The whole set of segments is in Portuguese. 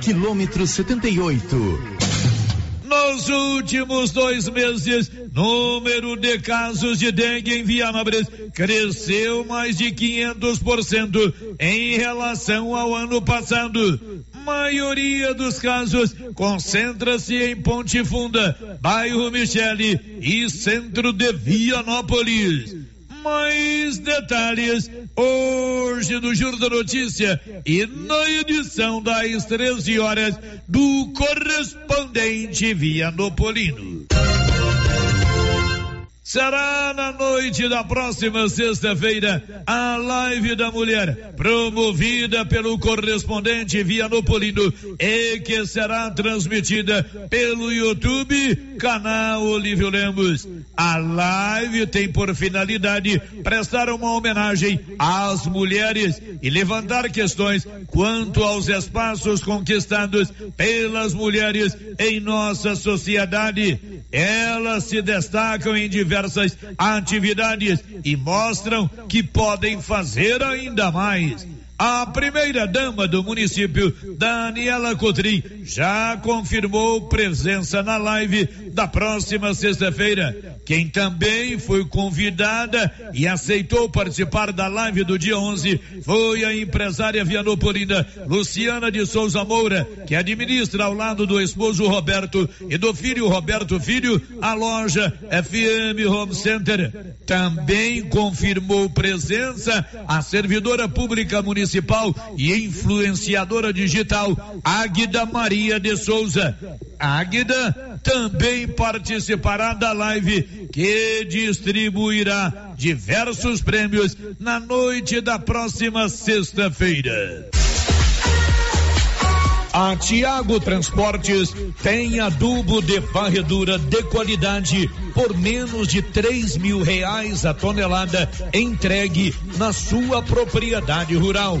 Quilômetro 78. Nos últimos dois meses, número de casos de dengue em Vianópolis cresceu mais de 500% em relação ao ano passado. Maioria dos casos concentra-se em Ponte Funda, bairro Michele e centro de Vianópolis mais detalhes hoje no Juro da Notícia e na edição das 13 horas do correspondente Vianopolino. Será na noite da próxima sexta-feira a live da mulher, promovida pelo correspondente Vianopolino e que será transmitida pelo YouTube, canal Olívio Lemos. A live tem por finalidade prestar uma homenagem às mulheres e levantar questões quanto aos espaços conquistados pelas mulheres em nossa sociedade. Elas se destacam em diversos diversas atividades e mostram que podem fazer ainda mais. A primeira dama do município, Daniela Cotrim, já confirmou presença na live da próxima sexta-feira. Quem também foi convidada e aceitou participar da live do dia 11 foi a empresária vianopolina Luciana de Souza Moura, que administra ao lado do esposo Roberto e do filho Roberto Filho a loja FM Home Center. Também confirmou presença a servidora pública municipal e influenciadora digital Águida Maria de Souza. Águida também participará da live que distribuirá diversos prêmios na noite da próxima sexta-feira. A Tiago Transportes tem adubo de varredura de qualidade por menos de três mil reais a tonelada entregue na sua propriedade rural.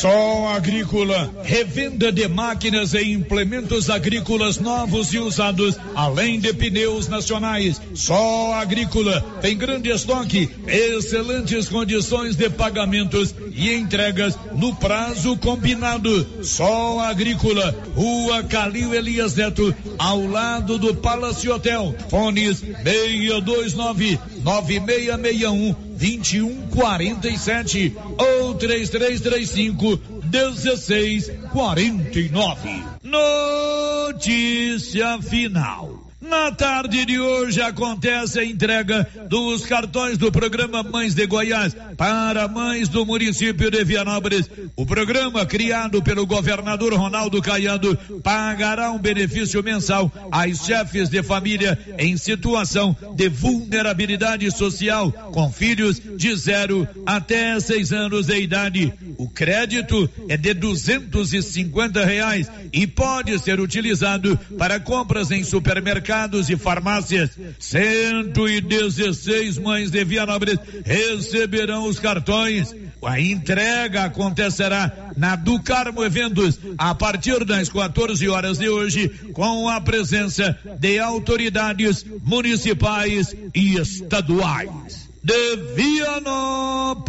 Só Agrícola, revenda de máquinas e implementos agrícolas novos e usados, além de pneus nacionais. Só Agrícola tem grande estoque, excelentes condições de pagamentos e entregas no prazo combinado. Só Agrícola, Rua Calil Elias Neto, ao lado do Palace Hotel. Fones 629 9661 2147 ou 3335 1649. Notícia final. Na tarde de hoje acontece a entrega dos cartões do programa Mães de Goiás para mães do município de Vianópolis. O programa, criado pelo governador Ronaldo Caiado, pagará um benefício mensal às chefes de família em situação de vulnerabilidade social com filhos de zero até seis anos de idade. O crédito é de duzentos e cinquenta reais e pode ser utilizado para compras em supermercados e farmácias. 116 mães de Vianópolis receberão os cartões. A entrega acontecerá na do Carmo Eventos a partir das 14 horas de hoje, com a presença de autoridades municipais e estaduais. De Vianópolis,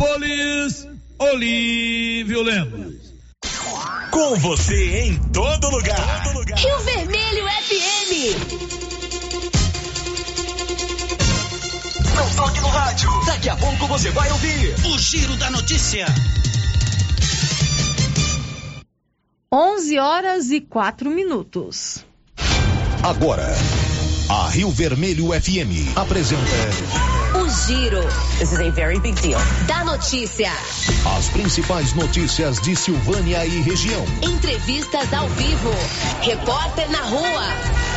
Olívio Lemos. Com você em todo lugar. Todo lugar. Rio Vermelho FM. Não toque no rádio. Daqui a pouco você vai ouvir o Giro da Notícia. 11 horas e 4 minutos. Agora, a Rio Vermelho FM apresenta o Giro. This is a very big deal. Da notícia. As principais notícias de Silvânia e região. Entrevistas ao vivo. Repórter na rua.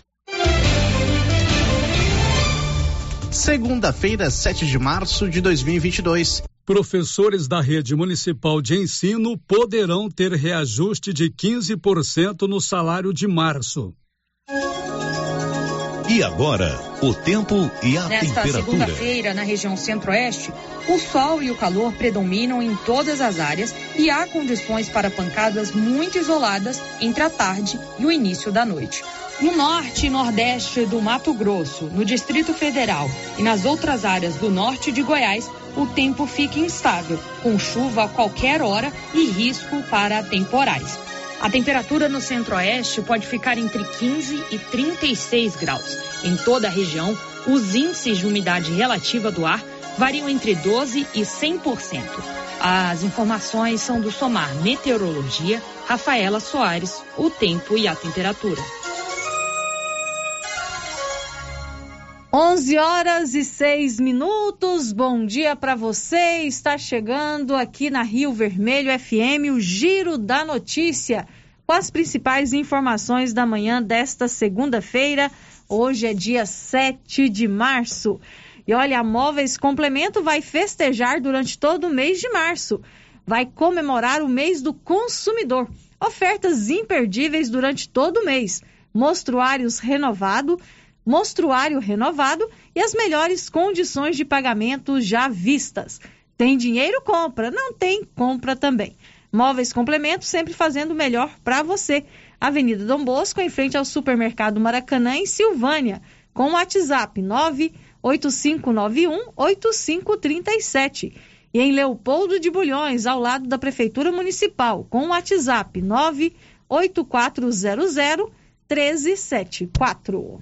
Segunda-feira, 7 de março de 2022. Professores da rede municipal de ensino poderão ter reajuste de 15% no salário de março. E agora, o tempo e a Nesta temperatura. segunda-feira, na região centro-oeste, o sol e o calor predominam em todas as áreas e há condições para pancadas muito isoladas entre a tarde e o início da noite. No norte e nordeste do Mato Grosso, no Distrito Federal e nas outras áreas do norte de Goiás, o tempo fica instável, com chuva a qualquer hora e risco para temporais. A temperatura no centro-oeste pode ficar entre 15 e 36 graus. Em toda a região, os índices de umidade relativa do ar variam entre 12 e 100%. As informações são do Somar Meteorologia, Rafaela Soares, o tempo e a temperatura. 11 horas e 6 minutos. Bom dia para você. Está chegando aqui na Rio Vermelho FM o Giro da Notícia com as principais informações da manhã desta segunda-feira. Hoje é dia 7 de março. E olha, a Móveis Complemento vai festejar durante todo o mês de março. Vai comemorar o mês do consumidor. Ofertas imperdíveis durante todo o mês. Mostruários renovado mostruário renovado e as melhores condições de pagamento já vistas. Tem dinheiro, compra. Não tem, compra também. Móveis Complemento, sempre fazendo o melhor para você. Avenida Dom Bosco, em frente ao Supermercado Maracanã, em Silvânia, com o WhatsApp 98591-8537. E em Leopoldo de Bulhões, ao lado da Prefeitura Municipal, com o WhatsApp 98400-1374.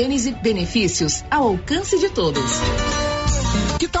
Gênese Benefícios ao alcance de todos. Que tal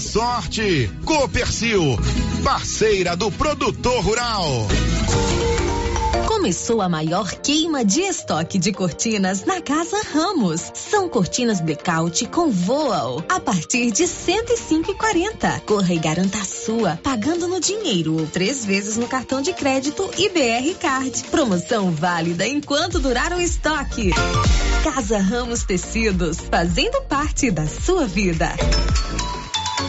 sorte. Copercil, parceira do produtor rural. Começou a maior queima de estoque de cortinas na Casa Ramos. São cortinas blackout com voal a partir de 105,40. Corra e garanta a sua, pagando no dinheiro ou três vezes no cartão de crédito e BR Card. Promoção válida enquanto durar o estoque. Casa Ramos Tecidos, fazendo parte da sua vida.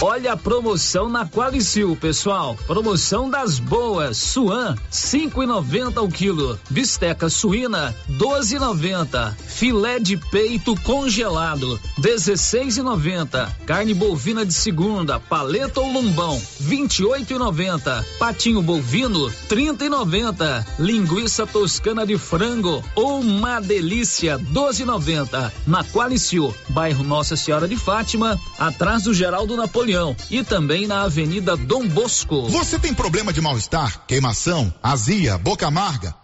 Olha a promoção na Qualicil, pessoal. Promoção das boas. Suan, 5,90 o quilo. Bisteca suína, 12,90. Filé de peito congelado, 16,90. Carne bovina de segunda, paleta ou lombão, 28,90. Patinho bovino, 30,90. Linguiça toscana de frango, uma delícia, 12,90. Na Qualicil, bairro Nossa Senhora de Fátima, atrás do Geraldo Napoleão Napoleão e também na Avenida Dom Bosco. Você tem problema de mal-estar, queimação, azia, boca amarga?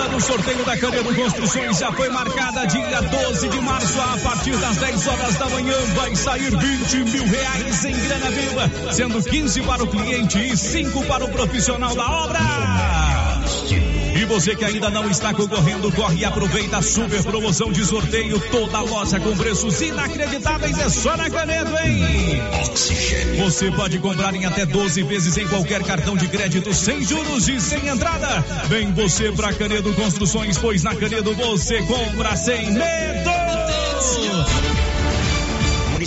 Data do sorteio da Canedo Construções já foi marcada dia 12 de março, a partir das 10 horas da manhã. Vai sair 20 mil reais em grana viva, sendo 15 para o cliente e 5 para o profissional da obra. E você que ainda não está concorrendo, corre e aproveita a super promoção de sorteio. Toda loja com preços inacreditáveis é só na Canedo, hein? Você pode comprar em até 12 vezes em qualquer cartão de crédito sem juros e sem entrada. Vem você pra Canedo Construções, pois na Canedo você compra sem medo.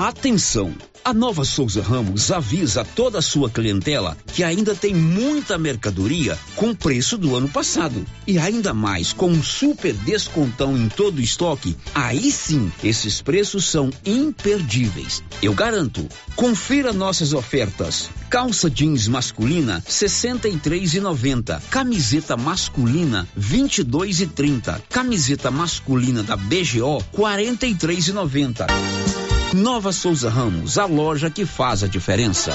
Atenção! A Nova Souza Ramos avisa toda a sua clientela que ainda tem muita mercadoria com preço do ano passado. E ainda mais, com um super descontão em todo o estoque, aí sim, esses preços são imperdíveis. Eu garanto. Confira nossas ofertas. Calça jeans masculina 63,90. Camiseta masculina 22,30. Camiseta masculina da BGO 43,90. Nova Souza Ramos, a loja que faz a diferença.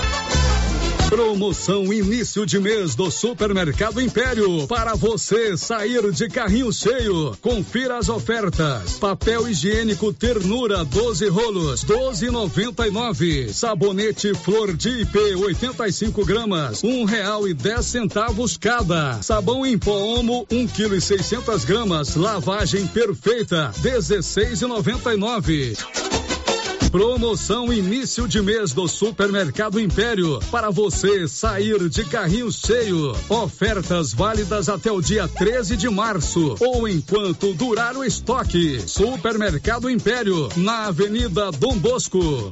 Promoção início de mês do Supermercado Império. Para você sair de carrinho cheio. Confira as ofertas. Papel higiênico Ternura 12 rolos, 12,99. Sabonete Flor de IP 85 gramas, um real e dez centavos cada. Sabão em pó Omo 1 quilo e 600 gramas. Lavagem perfeita 16,99. Promoção início de mês do Supermercado Império. Para você sair de carrinho cheio. Ofertas válidas até o dia 13 de março ou enquanto durar o estoque. Supermercado Império, na Avenida Dom Bosco.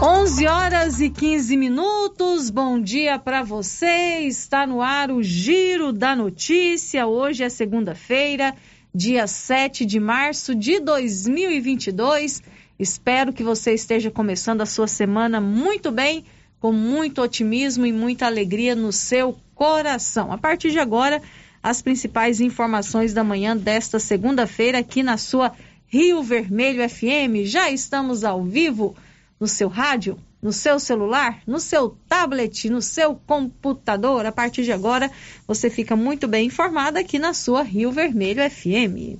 11 horas e 15 minutos. Bom dia para você. Está no ar o Giro da Notícia. Hoje é segunda-feira, dia 7 de março de 2022. Espero que você esteja começando a sua semana muito bem, com muito otimismo e muita alegria no seu coração. A partir de agora, as principais informações da manhã desta segunda-feira aqui na sua Rio Vermelho FM. Já estamos ao vivo no seu rádio, no seu celular, no seu tablet, no seu computador. A partir de agora, você fica muito bem informado aqui na sua Rio Vermelho FM.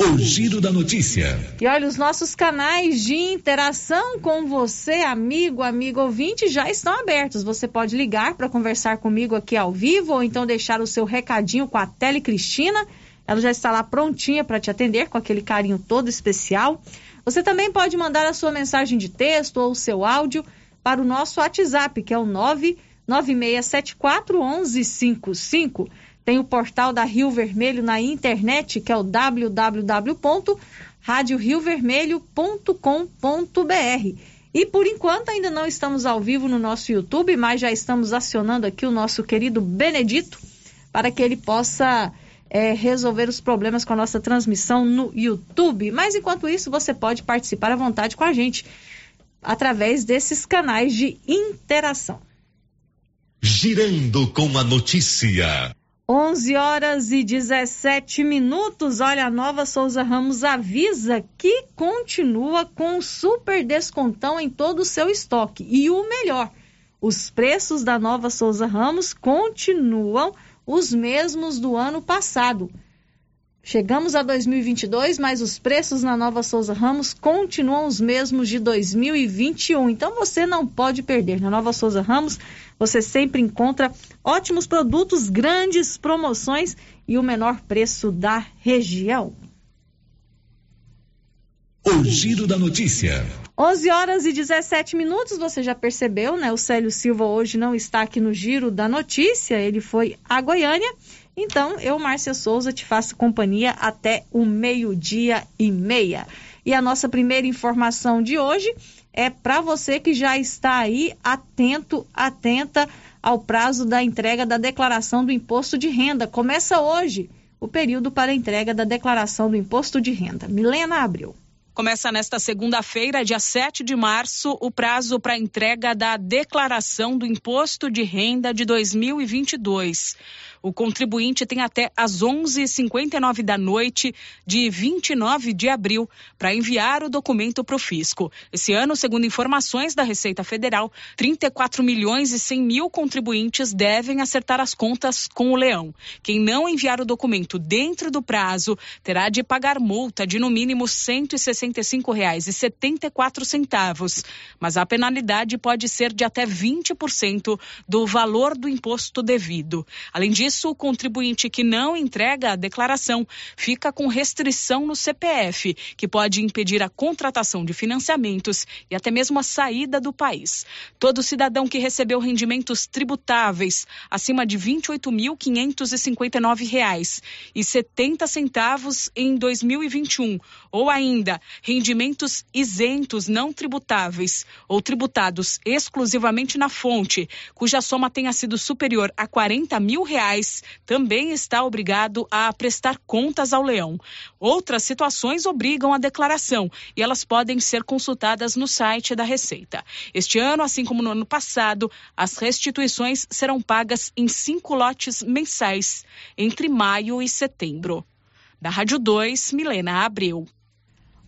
O Giro da Notícia. E olha, os nossos canais de interação com você, amigo, amigo ouvinte, já estão abertos. Você pode ligar para conversar comigo aqui ao vivo ou então deixar o seu recadinho com a Tele Cristina. Ela já está lá prontinha para te atender com aquele carinho todo especial. Você também pode mandar a sua mensagem de texto ou o seu áudio para o nosso WhatsApp, que é o 996741155. Tem o portal da Rio Vermelho na internet, que é o www.radioriovermelho.com.br. E por enquanto ainda não estamos ao vivo no nosso YouTube, mas já estamos acionando aqui o nosso querido Benedito para que ele possa é, resolver os problemas com a nossa transmissão no YouTube. Mas enquanto isso, você pode participar à vontade com a gente através desses canais de interação. Girando com a notícia. 11 horas e 17 minutos. Olha, a Nova Souza Ramos avisa que continua com super descontão em todo o seu estoque. E o melhor, os preços da Nova Souza Ramos continuam os mesmos do ano passado. Chegamos a 2022, mas os preços na Nova Souza Ramos continuam os mesmos de 2021. Então você não pode perder. Na Nova Souza Ramos, você sempre encontra ótimos produtos, grandes promoções e o menor preço da região. O giro da notícia. 11 horas e 17 minutos, você já percebeu, né? O Célio Silva hoje não está aqui no giro da notícia, ele foi a Goiânia. Então, eu, Márcia Souza, te faço companhia até o meio-dia e meia. E a nossa primeira informação de hoje é para você que já está aí atento, atenta ao prazo da entrega da declaração do imposto de renda. Começa hoje o período para a entrega da declaração do imposto de renda. Milena abriu. Começa nesta segunda-feira, dia 7 de março, o prazo para entrega da declaração do imposto de renda de 2022. O contribuinte tem até às 11h59 da noite de 29 de abril para enviar o documento para o fisco. Esse ano, segundo informações da Receita Federal, 34 milhões e 100 mil contribuintes devem acertar as contas com o leão. Quem não enviar o documento dentro do prazo terá de pagar multa de no mínimo R$ 165,74, mas a penalidade pode ser de até 20% do valor do imposto devido. Além disso, isso, o contribuinte que não entrega a declaração fica com restrição no CPF, que pode impedir a contratação de financiamentos e até mesmo a saída do país. Todo cidadão que recebeu rendimentos tributáveis acima de R$ 28.559,70 em 2021 ou ainda rendimentos isentos não tributáveis ou tributados exclusivamente na fonte, cuja soma tenha sido superior a 40 mil reais também está obrigado a prestar contas ao leão. Outras situações obrigam a declaração e elas podem ser consultadas no site da Receita. Este ano, assim como no ano passado, as restituições serão pagas em cinco lotes mensais, entre maio e setembro. Da Rádio 2, Milena Abreu.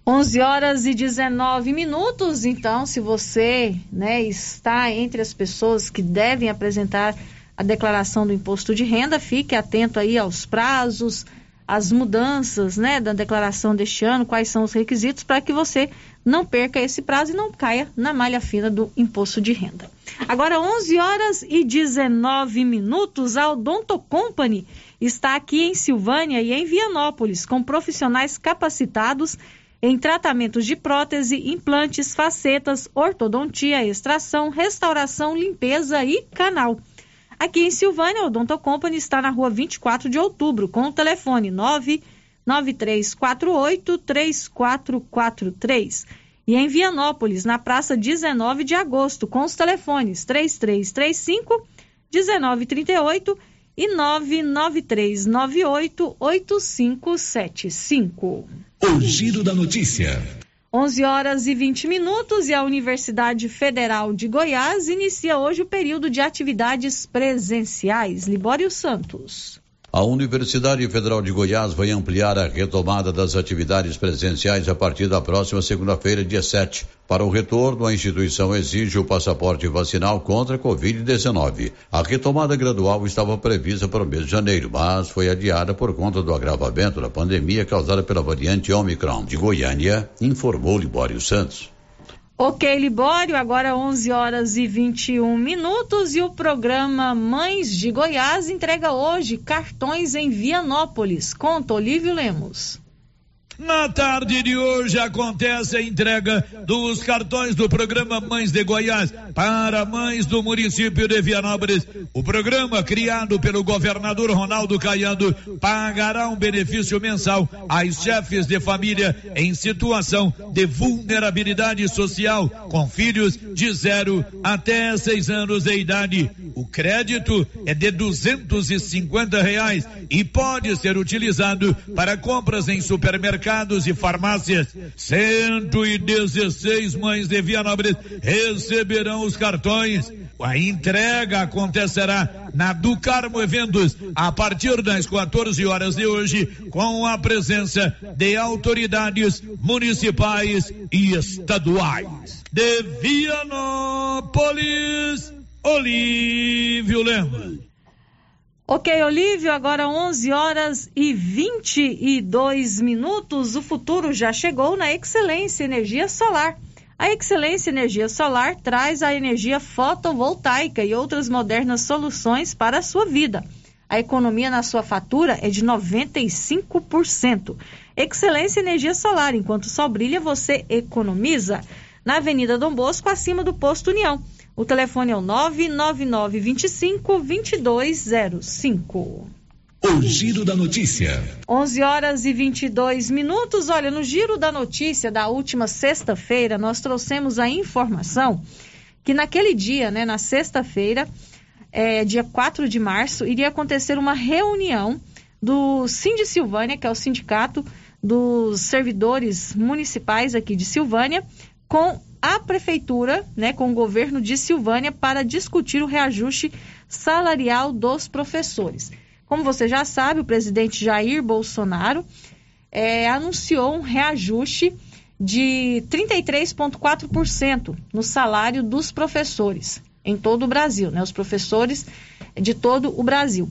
11 horas e 19 minutos. Então, se você né, está entre as pessoas que devem apresentar a declaração do imposto de renda, fique atento aí aos prazos, às mudanças né, da declaração deste ano, quais são os requisitos para que você não perca esse prazo e não caia na malha fina do imposto de renda. Agora, 11 horas e 19 minutos, a Odonto Company está aqui em Silvânia e em Vianópolis, com profissionais capacitados em tratamentos de prótese, implantes, facetas, ortodontia, extração, restauração, limpeza e canal. Aqui em Silvânia, o Odonto Company está na rua 24 de outubro, com o telefone 99348 3443. E em Vianópolis, na praça 19 de agosto, com os telefones 3335 1938 e 99398 8575. O Giro da Notícia. 11 horas e 20 minutos e a Universidade Federal de Goiás inicia hoje o período de atividades presenciais. Libório Santos. A Universidade Federal de Goiás vai ampliar a retomada das atividades presenciais a partir da próxima segunda-feira, dia 7. Para o retorno, a instituição exige o passaporte vacinal contra a Covid-19. A retomada gradual estava prevista para o mês de janeiro, mas foi adiada por conta do agravamento da pandemia causada pela variante Omicron. De Goiânia, informou Libório Santos. Ok, Libório, agora 11 horas e 21 minutos e o programa Mães de Goiás entrega hoje cartões em Vianópolis. Conta, Olívio Lemos. Na tarde de hoje acontece a entrega dos cartões do programa Mães de Goiás para mães do município de Vianópolis. O programa, criado pelo governador Ronaldo Caiado, pagará um benefício mensal às chefes de família em situação de vulnerabilidade social com filhos de zero até seis anos de idade. O crédito é de duzentos e cinquenta reais e pode ser utilizado para compras em supermercados mercados e farmácias. 116 mães de Vianópolis receberão os cartões. A entrega acontecerá na do Carmo Eventos a partir das 14 horas de hoje, com a presença de autoridades municipais e estaduais. De Vianópolis, Olívio Lemos. Ok, Olívio, agora 11 horas e 22 minutos. O futuro já chegou na Excelência Energia Solar. A Excelência Energia Solar traz a energia fotovoltaica e outras modernas soluções para a sua vida. A economia na sua fatura é de 95%. Excelência Energia Solar, enquanto o sol brilha, você economiza. Na Avenida Dom Bosco, acima do Posto União. O telefone é o 99925 2205. O Giro da Notícia. 11 horas e 22 minutos. Olha, no Giro da Notícia da última sexta-feira, nós trouxemos a informação que naquele dia, né, na sexta-feira, é, dia 4 de março, iria acontecer uma reunião do Sind Silvânia, que é o sindicato dos servidores municipais aqui de Silvânia, com a prefeitura, né, com o governo de Silvânia, para discutir o reajuste salarial dos professores. Como você já sabe, o presidente Jair Bolsonaro é, anunciou um reajuste de 33,4% no salário dos professores em todo o Brasil, né? Os professores de todo o Brasil.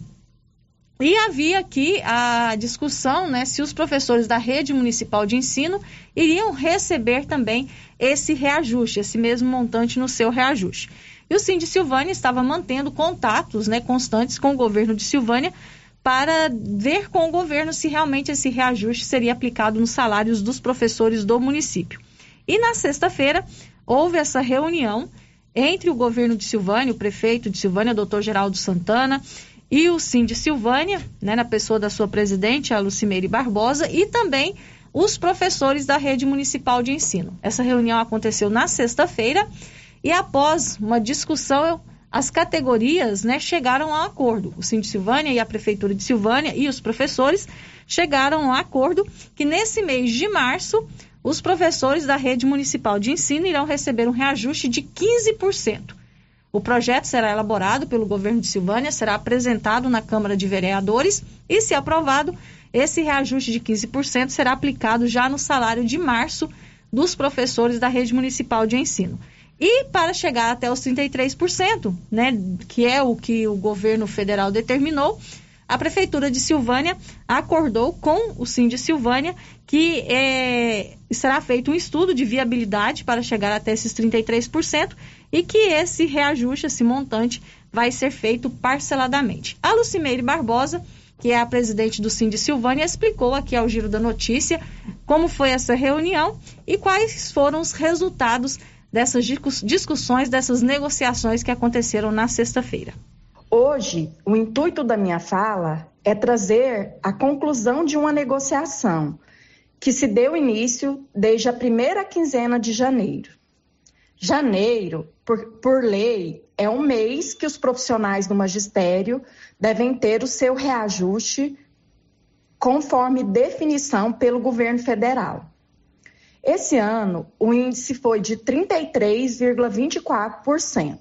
E havia aqui a discussão né, se os professores da rede municipal de ensino iriam receber também esse reajuste, esse mesmo montante no seu reajuste. E o Cindy Silvânia estava mantendo contatos né, constantes com o governo de Silvânia para ver com o governo se realmente esse reajuste seria aplicado nos salários dos professores do município. E na sexta-feira houve essa reunião entre o governo de Silvânia, o prefeito de Silvânia, doutor Geraldo Santana, e o Sim de Silvânia, né, na pessoa da sua presidente, a Lucimeire Barbosa, e também os professores da rede municipal de ensino. Essa reunião aconteceu na sexta-feira e após uma discussão, as categorias né, chegaram a um acordo. O Sim de Silvânia e a Prefeitura de Silvânia e os professores chegaram a um acordo que nesse mês de março os professores da rede municipal de ensino irão receber um reajuste de 15%. O projeto será elaborado pelo governo de Silvânia, será apresentado na Câmara de Vereadores e, se aprovado, esse reajuste de 15% será aplicado já no salário de março dos professores da rede municipal de ensino. E para chegar até os 33%, né, que é o que o governo federal determinou, a Prefeitura de Silvânia acordou com o Sim de Silvânia que é, será feito um estudo de viabilidade para chegar até esses 33% e que esse reajuste, esse montante, vai ser feito parceladamente. A Lucimeire Barbosa, que é a presidente do de Silvânia, explicou aqui ao Giro da Notícia como foi essa reunião e quais foram os resultados dessas discussões, dessas negociações que aconteceram na sexta-feira. Hoje, o intuito da minha fala é trazer a conclusão de uma negociação que se deu início desde a primeira quinzena de janeiro. Janeiro, por, por lei, é um mês que os profissionais do magistério devem ter o seu reajuste conforme definição pelo governo federal. Esse ano, o índice foi de 33,24%.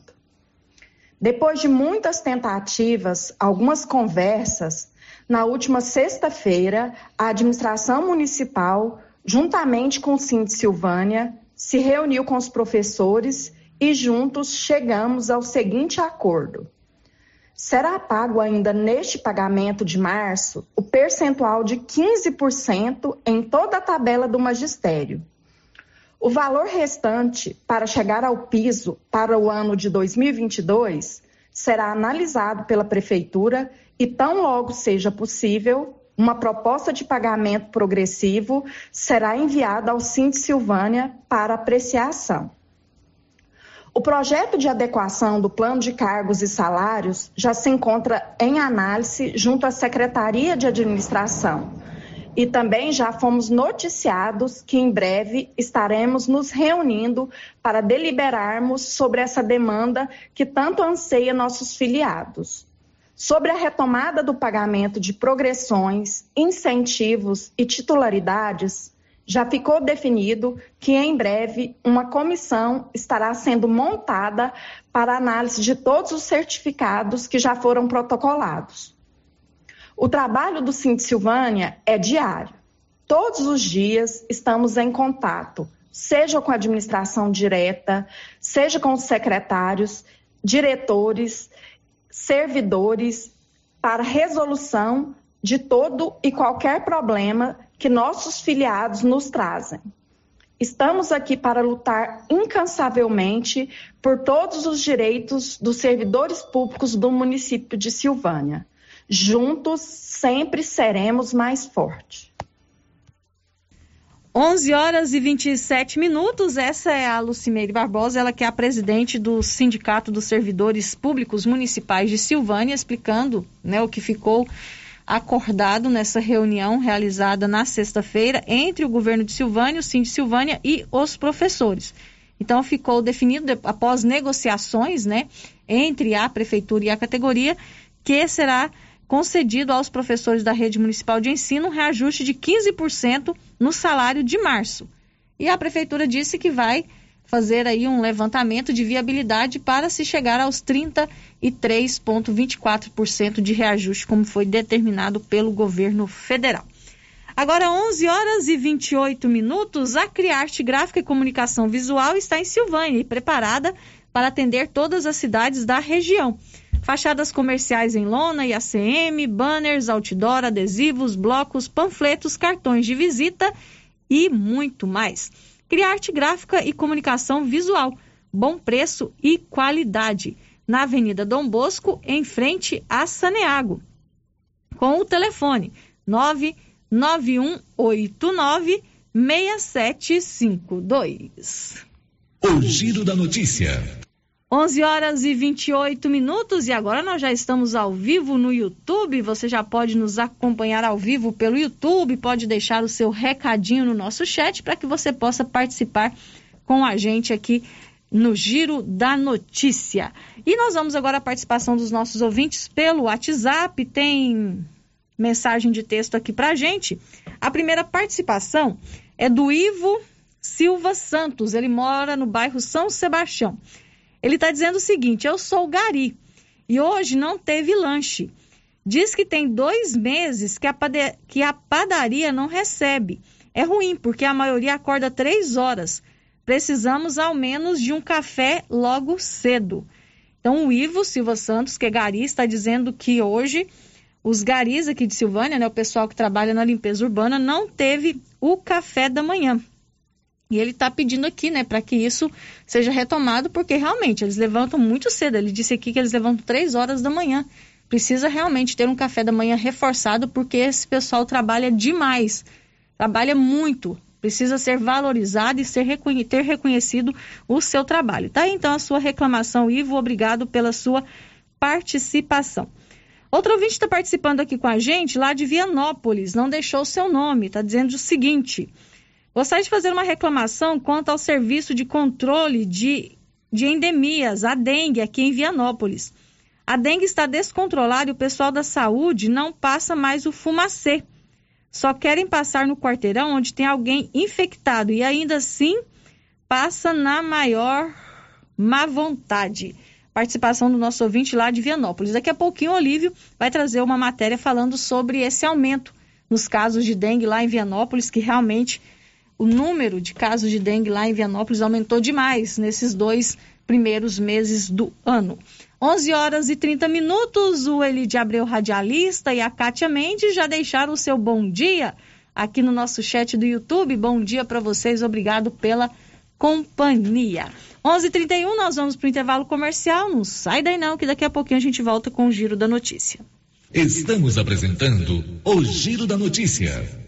Depois de muitas tentativas, algumas conversas, na última sexta-feira, a administração municipal, juntamente com o Cinti Silvânia, se reuniu com os professores e juntos chegamos ao seguinte acordo. Será pago ainda neste pagamento de março o percentual de 15% em toda a tabela do magistério. O valor restante para chegar ao piso para o ano de 2022 será analisado pela Prefeitura e, tão logo seja possível, uma proposta de pagamento progressivo será enviada ao Cinti Silvânia para apreciação. O projeto de adequação do plano de cargos e salários já se encontra em análise junto à Secretaria de Administração e também já fomos noticiados que em breve estaremos nos reunindo para deliberarmos sobre essa demanda que tanto anseia nossos filiados. Sobre a retomada do pagamento de progressões, incentivos e titularidades, já ficou definido que em breve uma comissão estará sendo montada para análise de todos os certificados que já foram protocolados. O trabalho do Cinti Silvânia é diário. Todos os dias estamos em contato, seja com a administração direta, seja com os secretários, diretores, servidores, para resolução de todo e qualquer problema que nossos filiados nos trazem. Estamos aqui para lutar incansavelmente por todos os direitos dos servidores públicos do município de Silvânia. Juntos sempre seremos mais fortes. 11 horas e 27 minutos. Essa é a Lucimeire Barbosa, ela que é a presidente do Sindicato dos Servidores Públicos Municipais de Silvânia, explicando né, o que ficou acordado nessa reunião realizada na sexta-feira entre o governo de Silvânia, o Sind Silvânia e os professores. Então ficou definido após negociações, né, entre a prefeitura e a categoria, que será concedido aos professores da rede municipal de ensino um reajuste de 15% no salário de março. E a prefeitura disse que vai fazer aí um levantamento de viabilidade para se chegar aos 33,24% de reajuste, como foi determinado pelo governo federal. Agora, 11 horas e 28 minutos, a Criarte Gráfica e Comunicação Visual está em Silvânia e preparada para atender todas as cidades da região fachadas comerciais em lona e ACM, banners, outdoor, adesivos, blocos, panfletos, cartões de visita e muito mais. Criarte gráfica e comunicação visual, bom preço e qualidade. Na Avenida Dom Bosco, em frente a Saneago. Com o telefone 99189 6752. O Giro da Notícia. 11 horas e 28 minutos e agora nós já estamos ao vivo no YouTube. Você já pode nos acompanhar ao vivo pelo YouTube, pode deixar o seu recadinho no nosso chat para que você possa participar com a gente aqui no Giro da Notícia. E nós vamos agora à participação dos nossos ouvintes pelo WhatsApp. Tem mensagem de texto aqui para a gente. A primeira participação é do Ivo Silva Santos. Ele mora no bairro São Sebastião. Ele está dizendo o seguinte: eu sou Gari e hoje não teve lanche. Diz que tem dois meses que a, que a padaria não recebe. É ruim, porque a maioria acorda três horas. Precisamos ao menos de um café logo cedo. Então, o Ivo Silva Santos, que é gari, está dizendo que hoje os garis aqui de Silvânia, né, o pessoal que trabalha na limpeza urbana, não teve o café da manhã. E ele está pedindo aqui, né, para que isso seja retomado, porque realmente eles levantam muito cedo. Ele disse aqui que eles levantam três horas da manhã. Precisa realmente ter um café da manhã reforçado, porque esse pessoal trabalha demais, trabalha muito. Precisa ser valorizado e ser reconhe ter reconhecido o seu trabalho. Tá? Então, a sua reclamação, Ivo, obrigado pela sua participação. Outro ouvinte está participando aqui com a gente, lá de Vianópolis, não deixou o seu nome, está dizendo o seguinte: gostaria de fazer uma reclamação quanto ao serviço de controle de, de endemias, a dengue, aqui em Vianópolis. A dengue está descontrolada e o pessoal da saúde não passa mais o fumacê. Só querem passar no quarteirão onde tem alguém infectado e ainda assim passa na maior má vontade participação do nosso ouvinte lá de Vianópolis. Daqui a pouquinho o Olívio vai trazer uma matéria falando sobre esse aumento nos casos de dengue lá em Vianópolis, que realmente o número de casos de dengue lá em Vianópolis aumentou demais nesses dois primeiros meses do ano. 11 horas e 30 minutos, o Eli de Abreu Radialista e a Kátia Mendes já deixaram o seu bom dia aqui no nosso chat do YouTube. Bom dia para vocês, obrigado pela companhia. 11:31 nós vamos para o intervalo comercial. Não sai daí não, que daqui a pouquinho a gente volta com o giro da notícia. Estamos apresentando o Giro da Notícia.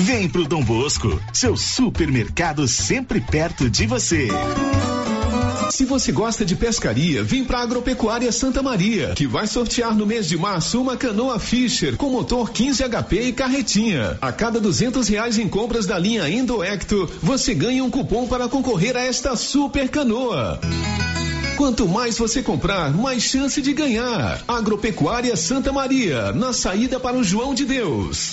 Vem pro Dom Bosco, seu supermercado sempre perto de você. Se você gosta de pescaria, vem para Agropecuária Santa Maria, que vai sortear no mês de março uma canoa Fisher com motor 15 HP e carretinha. A cada duzentos reais em compras da linha Indoecto, você ganha um cupom para concorrer a esta super canoa. Quanto mais você comprar, mais chance de ganhar. Agropecuária Santa Maria, na saída para o João de Deus.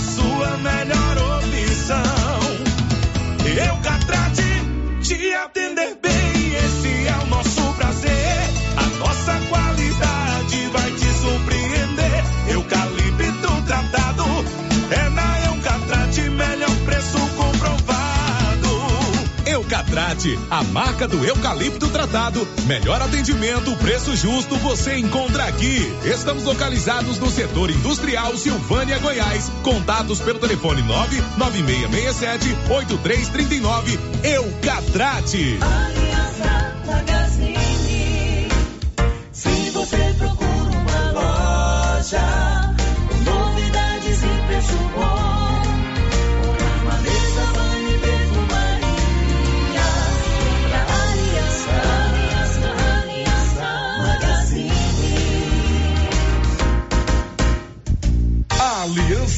Eucatrate, a marca do eucalipto tratado. Melhor atendimento, preço justo, você encontra aqui. Estamos localizados no setor industrial Silvânia, Goiás. Contatos pelo telefone 99667 8339. Eucatrate. Aliança. Se você procura uma loja, novidades e preço bom.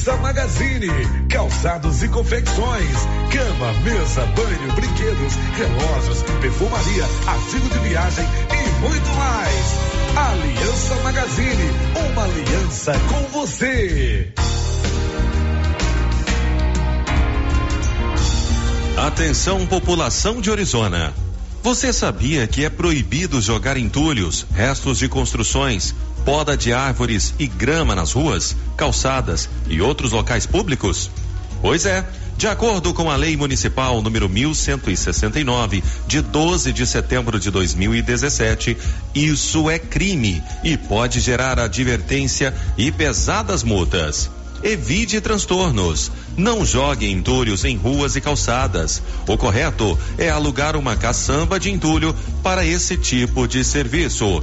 Aliança Magazine, calçados e confecções, cama, mesa, banho, brinquedos, relógios, perfumaria, artigo de viagem e muito mais. Aliança Magazine, uma aliança com você. Atenção população de Orizona. Você sabia que é proibido jogar entulhos, restos de construções, poda de árvores e grama nas ruas, calçadas e outros locais públicos? Pois é. De acordo com a Lei Municipal número 1169, de 12 de setembro de 2017, isso é crime e pode gerar advertência e pesadas multas. Evite transtornos. Não jogue entulhos em ruas e calçadas. O correto é alugar uma caçamba de entulho para esse tipo de serviço.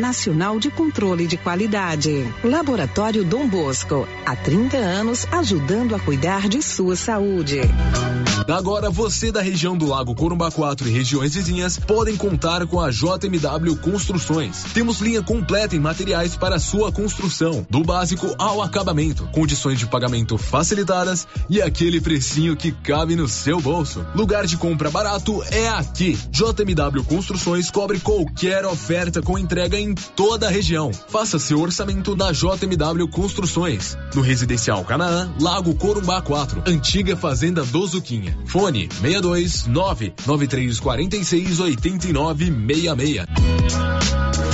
Nacional de Controle de Qualidade. Laboratório Dom Bosco, há 30 anos ajudando a cuidar de sua saúde. Agora você da região do Lago Corumbá 4 e regiões vizinhas podem contar com a JMW Construções. Temos linha completa em materiais para sua construção, do básico ao acabamento, condições de pagamento facilitadas e aquele precinho que cabe no seu bolso. Lugar de compra barato é aqui. JMW Construções cobre qualquer oferta com entrega em toda a região. Faça seu orçamento na JMW Construções. No Residencial Canaã, Lago Corumbá 4, Antiga Fazenda do Zuquinha. Fone 62 99346 8966.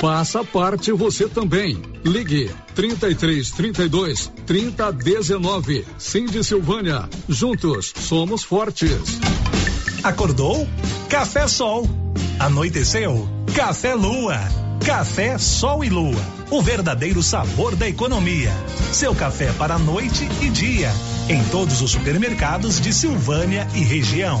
Faça parte você também. Ligue 33 32 30 19. Cindy Silvânia. Juntos somos fortes. Acordou? Café Sol. Anoiteceu? Café Lua. Café Sol e Lua. O verdadeiro sabor da economia. Seu café para noite e dia. Em todos os supermercados de Silvânia e região.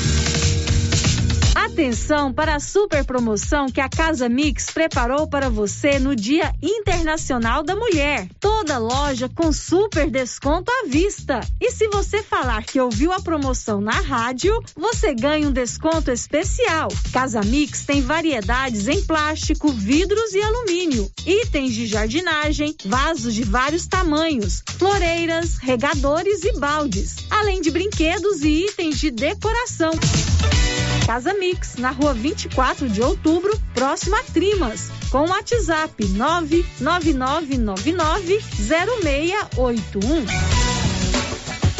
Atenção para a super promoção que a Casa Mix preparou para você no Dia Internacional da Mulher. Toda loja com super desconto à vista. E se você falar que ouviu a promoção na rádio, você ganha um desconto especial. Casa Mix tem variedades em plástico, vidros e alumínio, itens de jardinagem, vasos de vários tamanhos, floreiras, regadores e baldes, além de brinquedos e itens de decoração. Casa Mix, na rua 24 de outubro, próximo a Trimas, com WhatsApp 999990681.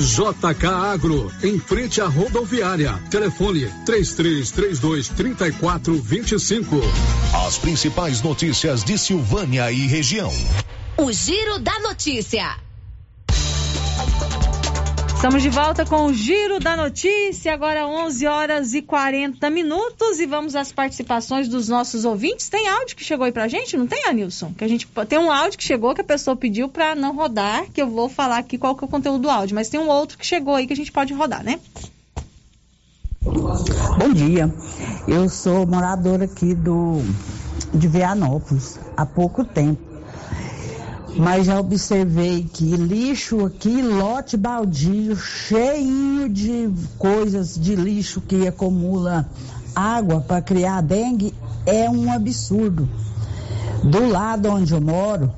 JK Agro, em frente à rodoviária. Telefone 3332 3425. As principais notícias de Silvânia e região. O Giro da Notícia. Estamos de volta com o Giro da Notícia, agora 11 horas e 40 minutos e vamos às participações dos nossos ouvintes. Tem áudio que chegou aí pra gente, não tem, Anilson? Que a gente tem um áudio que chegou que a pessoa pediu para não rodar, que eu vou falar aqui qual que é o conteúdo do áudio, mas tem um outro que chegou aí que a gente pode rodar, né? Bom dia. Eu sou moradora aqui do de Vianópolis há pouco tempo mas já observei que lixo aqui, lote baldio, cheinho de coisas de lixo que acumula água para criar dengue, é um absurdo. Do lado onde eu moro,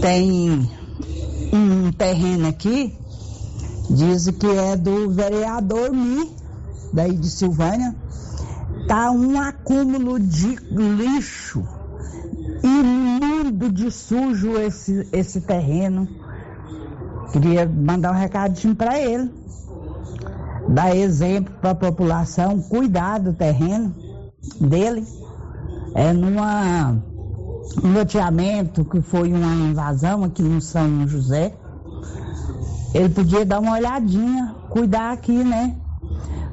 tem um terreno aqui, diz que é do vereador Mi, daí de Silvânia, tá um acúmulo de lixo imundo de sujo esse, esse terreno. Queria mandar um recadinho para ele. Dar exemplo para a população, cuidar do terreno dele. É numa um loteamento que foi uma invasão aqui no São José. Ele podia dar uma olhadinha, cuidar aqui, né?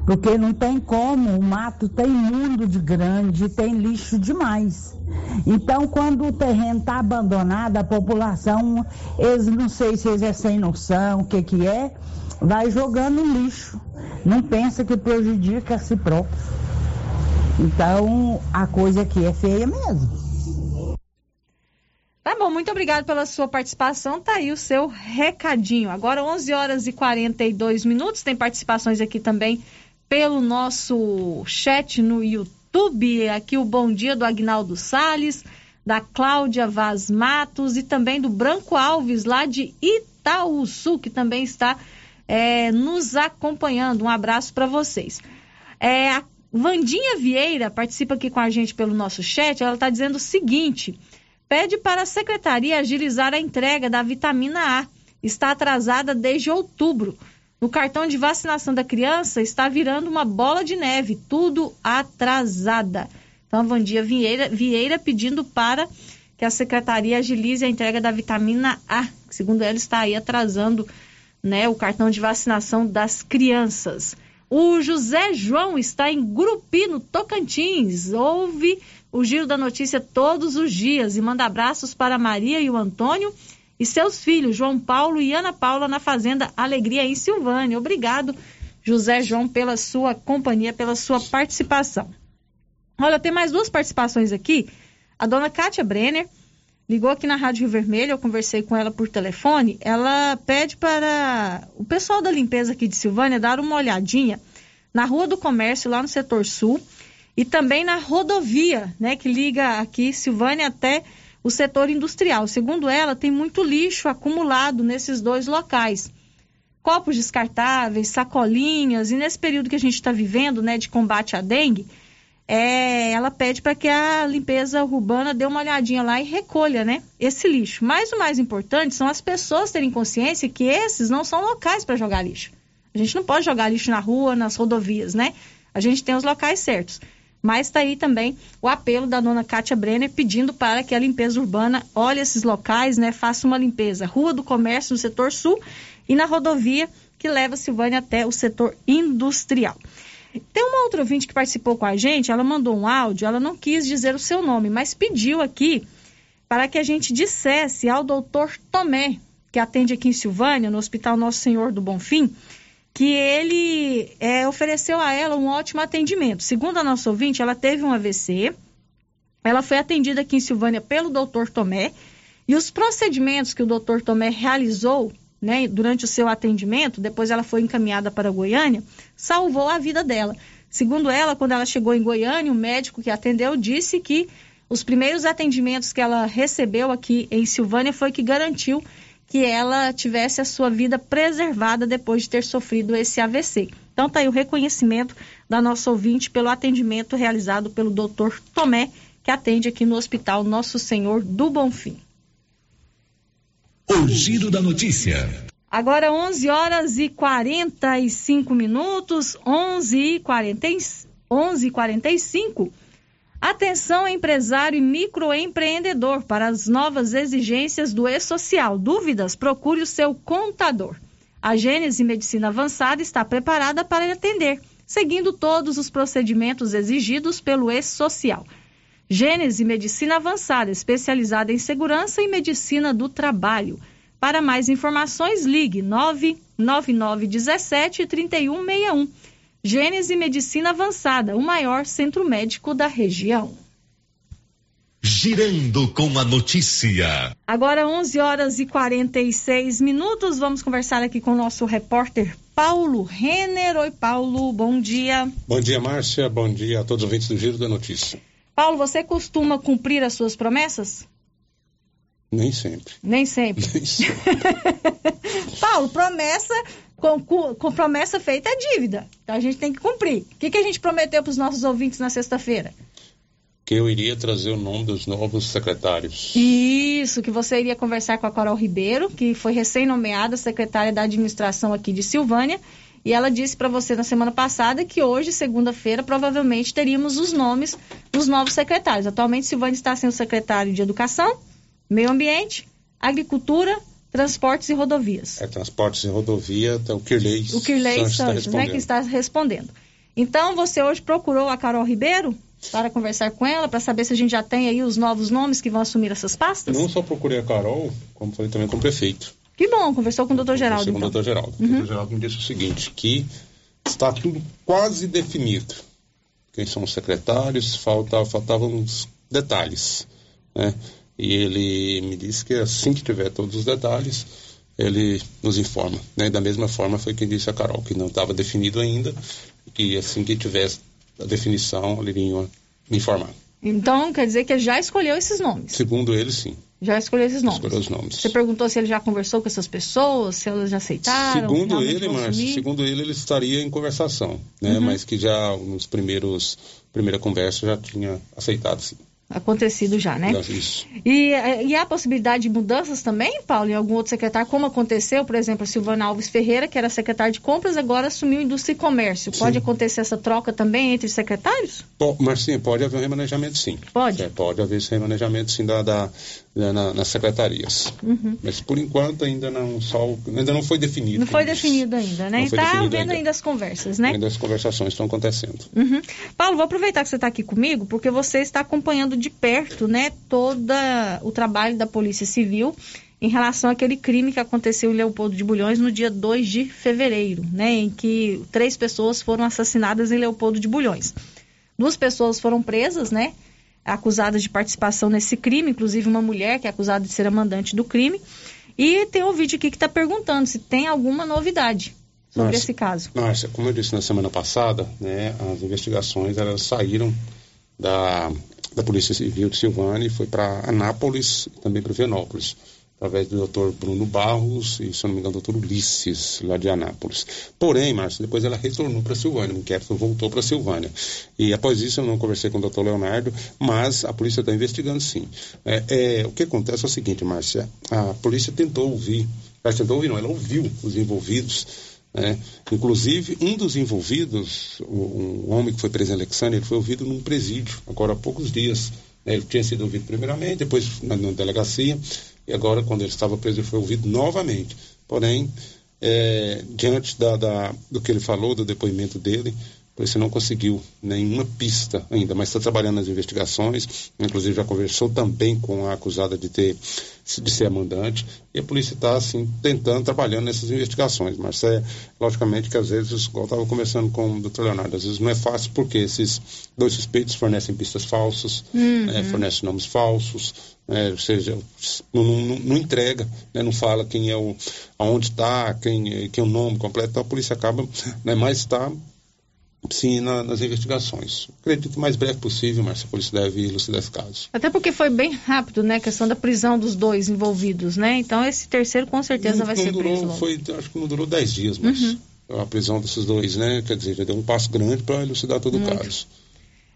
Porque não tem como, o mato tem mundo de grande, tem lixo demais. Então, quando o terreno está abandonado, a população, eles não sei se eles é sem noção, o que que é, vai jogando lixo. Não pensa que prejudica a si próprio. Então, a coisa aqui é feia mesmo. Tá bom, muito obrigado pela sua participação. Tá aí o seu recadinho. Agora 11 horas e 42 minutos. Tem participações aqui também pelo nosso chat no YouTube. Aqui o bom dia do Agnaldo Sales, da Cláudia Vaz Matos e também do Branco Alves, lá de Itaúsu, que também está é, nos acompanhando. Um abraço para vocês. É, a Vandinha Vieira participa aqui com a gente pelo nosso chat. Ela está dizendo o seguinte: pede para a secretaria agilizar a entrega da vitamina A. Está atrasada desde outubro. No cartão de vacinação da criança está virando uma bola de neve, tudo atrasada. Então, Vandia Vieira, Vieira pedindo para que a secretaria agilize a entrega da vitamina A, que segundo ela está aí atrasando né, o cartão de vacinação das crianças. O José João está em Grupi, no Tocantins. Ouve o Giro da Notícia todos os dias e manda abraços para Maria e o Antônio e seus filhos, João Paulo e Ana Paula, na Fazenda Alegria, em Silvânia. Obrigado, José João, pela sua companhia, pela sua participação. Olha, tem mais duas participações aqui. A dona Kátia Brenner ligou aqui na Rádio Rio Vermelho, eu conversei com ela por telefone. Ela pede para o pessoal da limpeza aqui de Silvânia dar uma olhadinha na Rua do Comércio, lá no setor sul, e também na rodovia, né, que liga aqui Silvânia até o setor industrial. Segundo ela, tem muito lixo acumulado nesses dois locais. Copos descartáveis, sacolinhas, e nesse período que a gente está vivendo, né, de combate à dengue, é, ela pede para que a limpeza urbana dê uma olhadinha lá e recolha, né, esse lixo. Mas o mais importante são as pessoas terem consciência que esses não são locais para jogar lixo. A gente não pode jogar lixo na rua, nas rodovias, né? A gente tem os locais certos. Mas está aí também o apelo da dona Kátia Brenner pedindo para que a limpeza urbana olhe esses locais, né? Faça uma limpeza. Rua do Comércio no setor sul e na rodovia que leva Silvânia até o setor industrial. Tem uma outra ouvinte que participou com a gente, ela mandou um áudio, ela não quis dizer o seu nome, mas pediu aqui para que a gente dissesse ao doutor Tomé, que atende aqui em Silvânia, no Hospital Nosso Senhor do Bonfim, que ele é, ofereceu a ela um ótimo atendimento. Segundo a nossa ouvinte, ela teve um AVC, ela foi atendida aqui em Silvânia pelo doutor Tomé, e os procedimentos que o doutor Tomé realizou né, durante o seu atendimento, depois ela foi encaminhada para Goiânia, salvou a vida dela. Segundo ela, quando ela chegou em Goiânia, o médico que atendeu disse que os primeiros atendimentos que ela recebeu aqui em Silvânia foi que garantiu que ela tivesse a sua vida preservada depois de ter sofrido esse AVC. Então tá aí o reconhecimento da nossa ouvinte pelo atendimento realizado pelo doutor Tomé, que atende aqui no Hospital Nosso Senhor do Bonfim. O giro da notícia. Agora 11 horas e 45 minutos, 11 e 40, 11 e 45. Atenção, empresário e microempreendedor, para as novas exigências do E-Social. Dúvidas? Procure o seu contador. A Gênese Medicina Avançada está preparada para atender, seguindo todos os procedimentos exigidos pelo E-Social. Gênese Medicina Avançada, especializada em segurança e medicina do trabalho. Para mais informações, ligue 99917 3161. Gênese Medicina Avançada, o maior centro médico da região. Girando com a notícia. Agora 11 horas e 46 minutos, vamos conversar aqui com o nosso repórter Paulo Renner. Oi, Paulo, bom dia. Bom dia, Márcia. Bom dia a todos os ouvintes do Giro da Notícia. Paulo, você costuma cumprir as suas promessas? Nem sempre. Nem sempre. Nem sempre. Paulo, promessa com, com, promessa feita é dívida. Então a gente tem que cumprir. O que, que a gente prometeu para os nossos ouvintes na sexta-feira? Que eu iria trazer o nome dos novos secretários. Isso, que você iria conversar com a Coral Ribeiro, que foi recém-nomeada secretária da administração aqui de Silvânia. E ela disse para você na semana passada que hoje, segunda-feira, provavelmente teríamos os nomes dos novos secretários. Atualmente, Silvânia está sem o secretário de Educação, Meio Ambiente, Agricultura, Transportes e Rodovias. É, Transportes e Rodovia, então o Kirley O Kirley está né, que está respondendo. Então, você hoje procurou a Carol Ribeiro para conversar com ela, para saber se a gente já tem aí os novos nomes que vão assumir essas pastas? Não só procurei a Carol, como falei também com o prefeito. Que bom, conversou com o doutor Geraldo. Conversei com o Então. doutor Geraldo. O Uhum. doutor Geraldo me disse o seguinte, que está tudo quase definido. Quem são os secretários, falta, faltavam uns detalhes. Né? E ele me disse que assim que tiver todos os detalhes, ele nos informa. Né? Da mesma forma foi quem disse a Carol, que não estava definido ainda, e assim que tivesse a definição, ele vinha me informar. Então, quer dizer que já escolheu esses nomes. Segundo ele, sim. Já escolheu esses nomes. Escolheu os nomes. Você perguntou se ele já conversou com essas pessoas, se elas já aceitaram. Segundo ele, Márcio, segundo ele, ele estaria em conversação, né? Uhum. Mas que já nos primeiros primeira conversa já tinha aceitado, sim. Acontecido já, né? Isso. E, e há possibilidade de mudanças também, Paulo, em algum outro secretário, como aconteceu, por exemplo, a Silvana Alves Ferreira, que era secretária de compras, agora assumiu indústria e comércio. Pode acontecer essa troca também entre secretários? Po- mas sim, pode haver um remanejamento, sim. Pode? É, pode haver esse remanejamento, sim, da, da, da- na- nas secretarias. Uhum. Mas por enquanto ainda não, só, ainda não foi definido. Não foi disse. definido ainda, né? E tá definido havendo ainda. ainda as conversas, né? Ainda as conversações estão acontecendo. Uhum. Paulo, vou aproveitar que você está aqui comigo, porque você está acompanhando de perto, né, todo o trabalho da Polícia Civil em relação àquele crime que aconteceu em Leopoldo de Bulhões no dia 2 de fevereiro, né, em que três pessoas foram assassinadas em Leopoldo de Bulhões. Duas pessoas foram presas, né, acusadas de participação nesse crime, inclusive uma mulher que é acusada de ser a mandante do crime. E tem um vídeo aqui que está perguntando se tem alguma novidade sobre Márcia, esse caso. Márcia, como eu disse na semana passada, né, as investigações elas saíram da, da Polícia Civil de Silvânia e foi para Anápolis e também para Venópolis através do doutor Bruno Barros e, se não me engano, doutor Ulisses, lá de Anápolis. Porém, Márcio, depois ela retornou para Silvânia, o inquérito voltou para Silvânia. E após isso eu não conversei com o doutor Leonardo, mas a polícia está investigando sim. É, é, o que acontece é o seguinte, Márcia, a polícia tentou ouvir, ela tentou ouvir, não, ela ouviu os envolvidos, né? Inclusive, um dos envolvidos, um, homem que foi preso em Alexandre, ele foi ouvido num presídio, agora há poucos dias. Ele tinha sido ouvido primeiramente, depois na, na delegacia, e agora, quando ele estava preso, ele foi ouvido novamente. Porém, é, diante da, da, do que ele falou, do depoimento dele, a polícia não conseguiu nenhuma pista ainda, mas está trabalhando nas investigações. Inclusive, já conversou também com a acusada de ter de ser a mandante. E a polícia está, assim, tentando, trabalhando nessas investigações. Mas é, logicamente, que às vezes, igual estava conversando com o doutor Leonardo, às vezes não é fácil porque esses dois suspeitos fornecem pistas falsas, Uhum. né, fornecem nomes falsos, né, ou seja, não, não- não entrega, né, não fala quem é o, aonde está, quem, quem é o nome completo, então a polícia acaba, né, mas está sim na- nas investigações. Acredito que o mais breve possível, mas a polícia deve elucidar esse caso. Até porque foi bem rápido, né? A questão da prisão dos dois envolvidos, né? Então esse terceiro com certeza não, vai não ser durou, preso foi, acho que não durou 10 dias, mas Uhum. a prisão desses dois, né? Quer dizer, já deu um passo grande para elucidar todo Muito. o caso.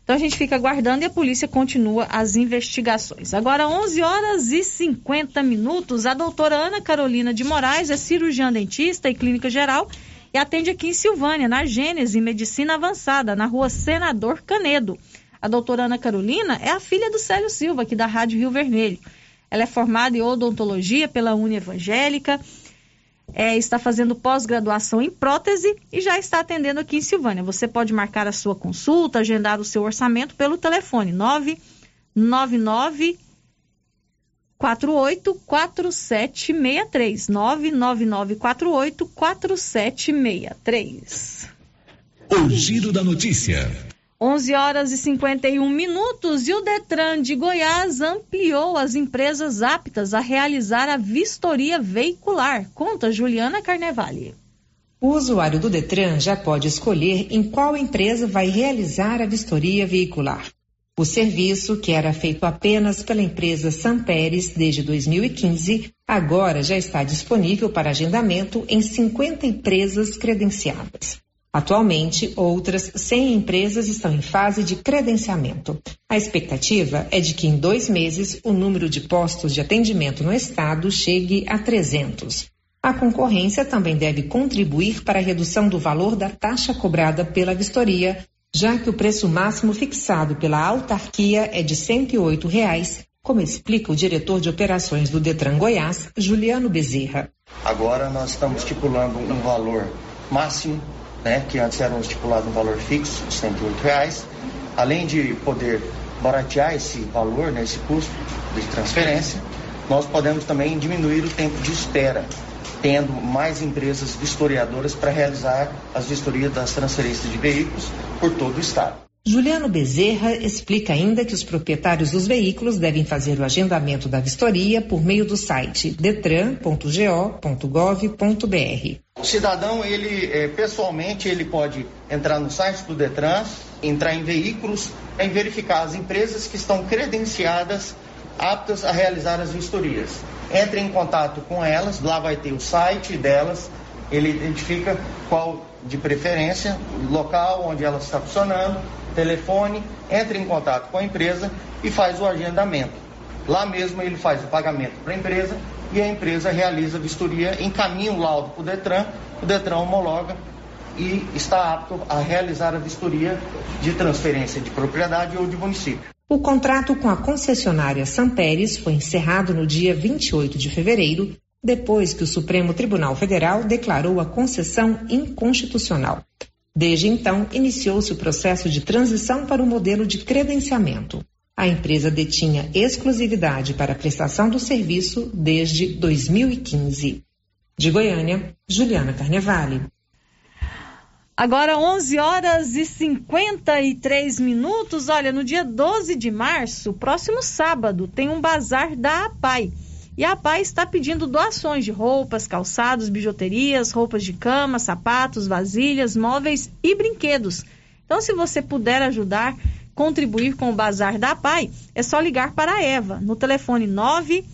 Então a gente fica aguardando e a polícia continua as investigações. Agora, 11 horas e 50 minutos, a doutora Ana Carolina de Moraes é cirurgiã dentista e clínica geral e atende aqui em Silvânia, na Gênese Medicina Avançada, na rua Senador Canedo. A doutora Ana Carolina é a filha do Célio Silva, aqui da Rádio Rio Vermelho. Ela é formada em odontologia pela Uni Evangélica, é, está fazendo pós-graduação em prótese e já está atendendo aqui em Silvânia. Você pode marcar a sua consulta, agendar o seu orçamento pelo telefone 999 48 4763 999 48 4763 O Giro da Notícia. 11 horas e 51 minutos e o Detran de Goiás ampliou as empresas aptas a realizar a vistoria veicular. Conta Juliana Carnevale. O usuário do Detran já pode escolher em qual empresa vai realizar a vistoria veicular. O serviço, que era feito apenas pela empresa Samperes desde 2015, agora já está disponível para agendamento em 50 empresas credenciadas. Atualmente, outras 100 empresas estão em fase de credenciamento. A expectativa é de que em dois meses o número de postos de atendimento no estado chegue a 300. A concorrência também deve contribuir para a redução do valor da taxa cobrada pela vistoria, já que o preço máximo fixado pela autarquia é de 108 reais, como explica o diretor de operações do Detran Goiás, Juliano Bezerra. Agora nós estamos estipulando um valor máximo, né, que antes era estipulado um valor fixo, de 108 reais. Além de poder baratear esse valor, né, esse custo de transferência, nós podemos também diminuir o tempo de espera, tendo mais empresas vistoriadoras para realizar as vistorias das transferências de veículos por todo o estado. Juliano Bezerra explica ainda que os proprietários dos veículos devem fazer o agendamento da vistoria por meio do site detran.go.gov.br. O cidadão, ele eh, pessoalmente, ele pode entrar no site do Detran, entrar em veículos, e verificar as empresas que estão credenciadas, aptas a realizar as vistorias. Entre em contato com elas, lá vai ter o site delas, ele identifica qual de preferência, local onde ela está funcionando, telefone, entre em contato com a empresa e faz o agendamento. Lá mesmo ele faz o pagamento para a empresa e a empresa realiza a vistoria, encaminha o laudo para o Detran, o Detran homologa e está apto a realizar a vistoria de transferência de propriedade ou de município. O contrato com a concessionária Samperes foi encerrado no dia 28 de fevereiro, depois que o Supremo Tribunal Federal declarou a concessão inconstitucional. Desde então, iniciou-se o processo de transição para o modelo de credenciamento. A empresa detinha exclusividade para a prestação do serviço desde 2015. De Goiânia, Juliana Carnevale. Agora 11 horas e 53 minutos. Olha, no dia 12 de março, próximo sábado, tem um bazar da APAI. E a APAI está pedindo doações de roupas, calçados, bijuterias, roupas de cama, sapatos, vasilhas, móveis e brinquedos. Então, se você puder ajudar, contribuir com o Bazar da Pai, é só ligar para a Eva no telefone 9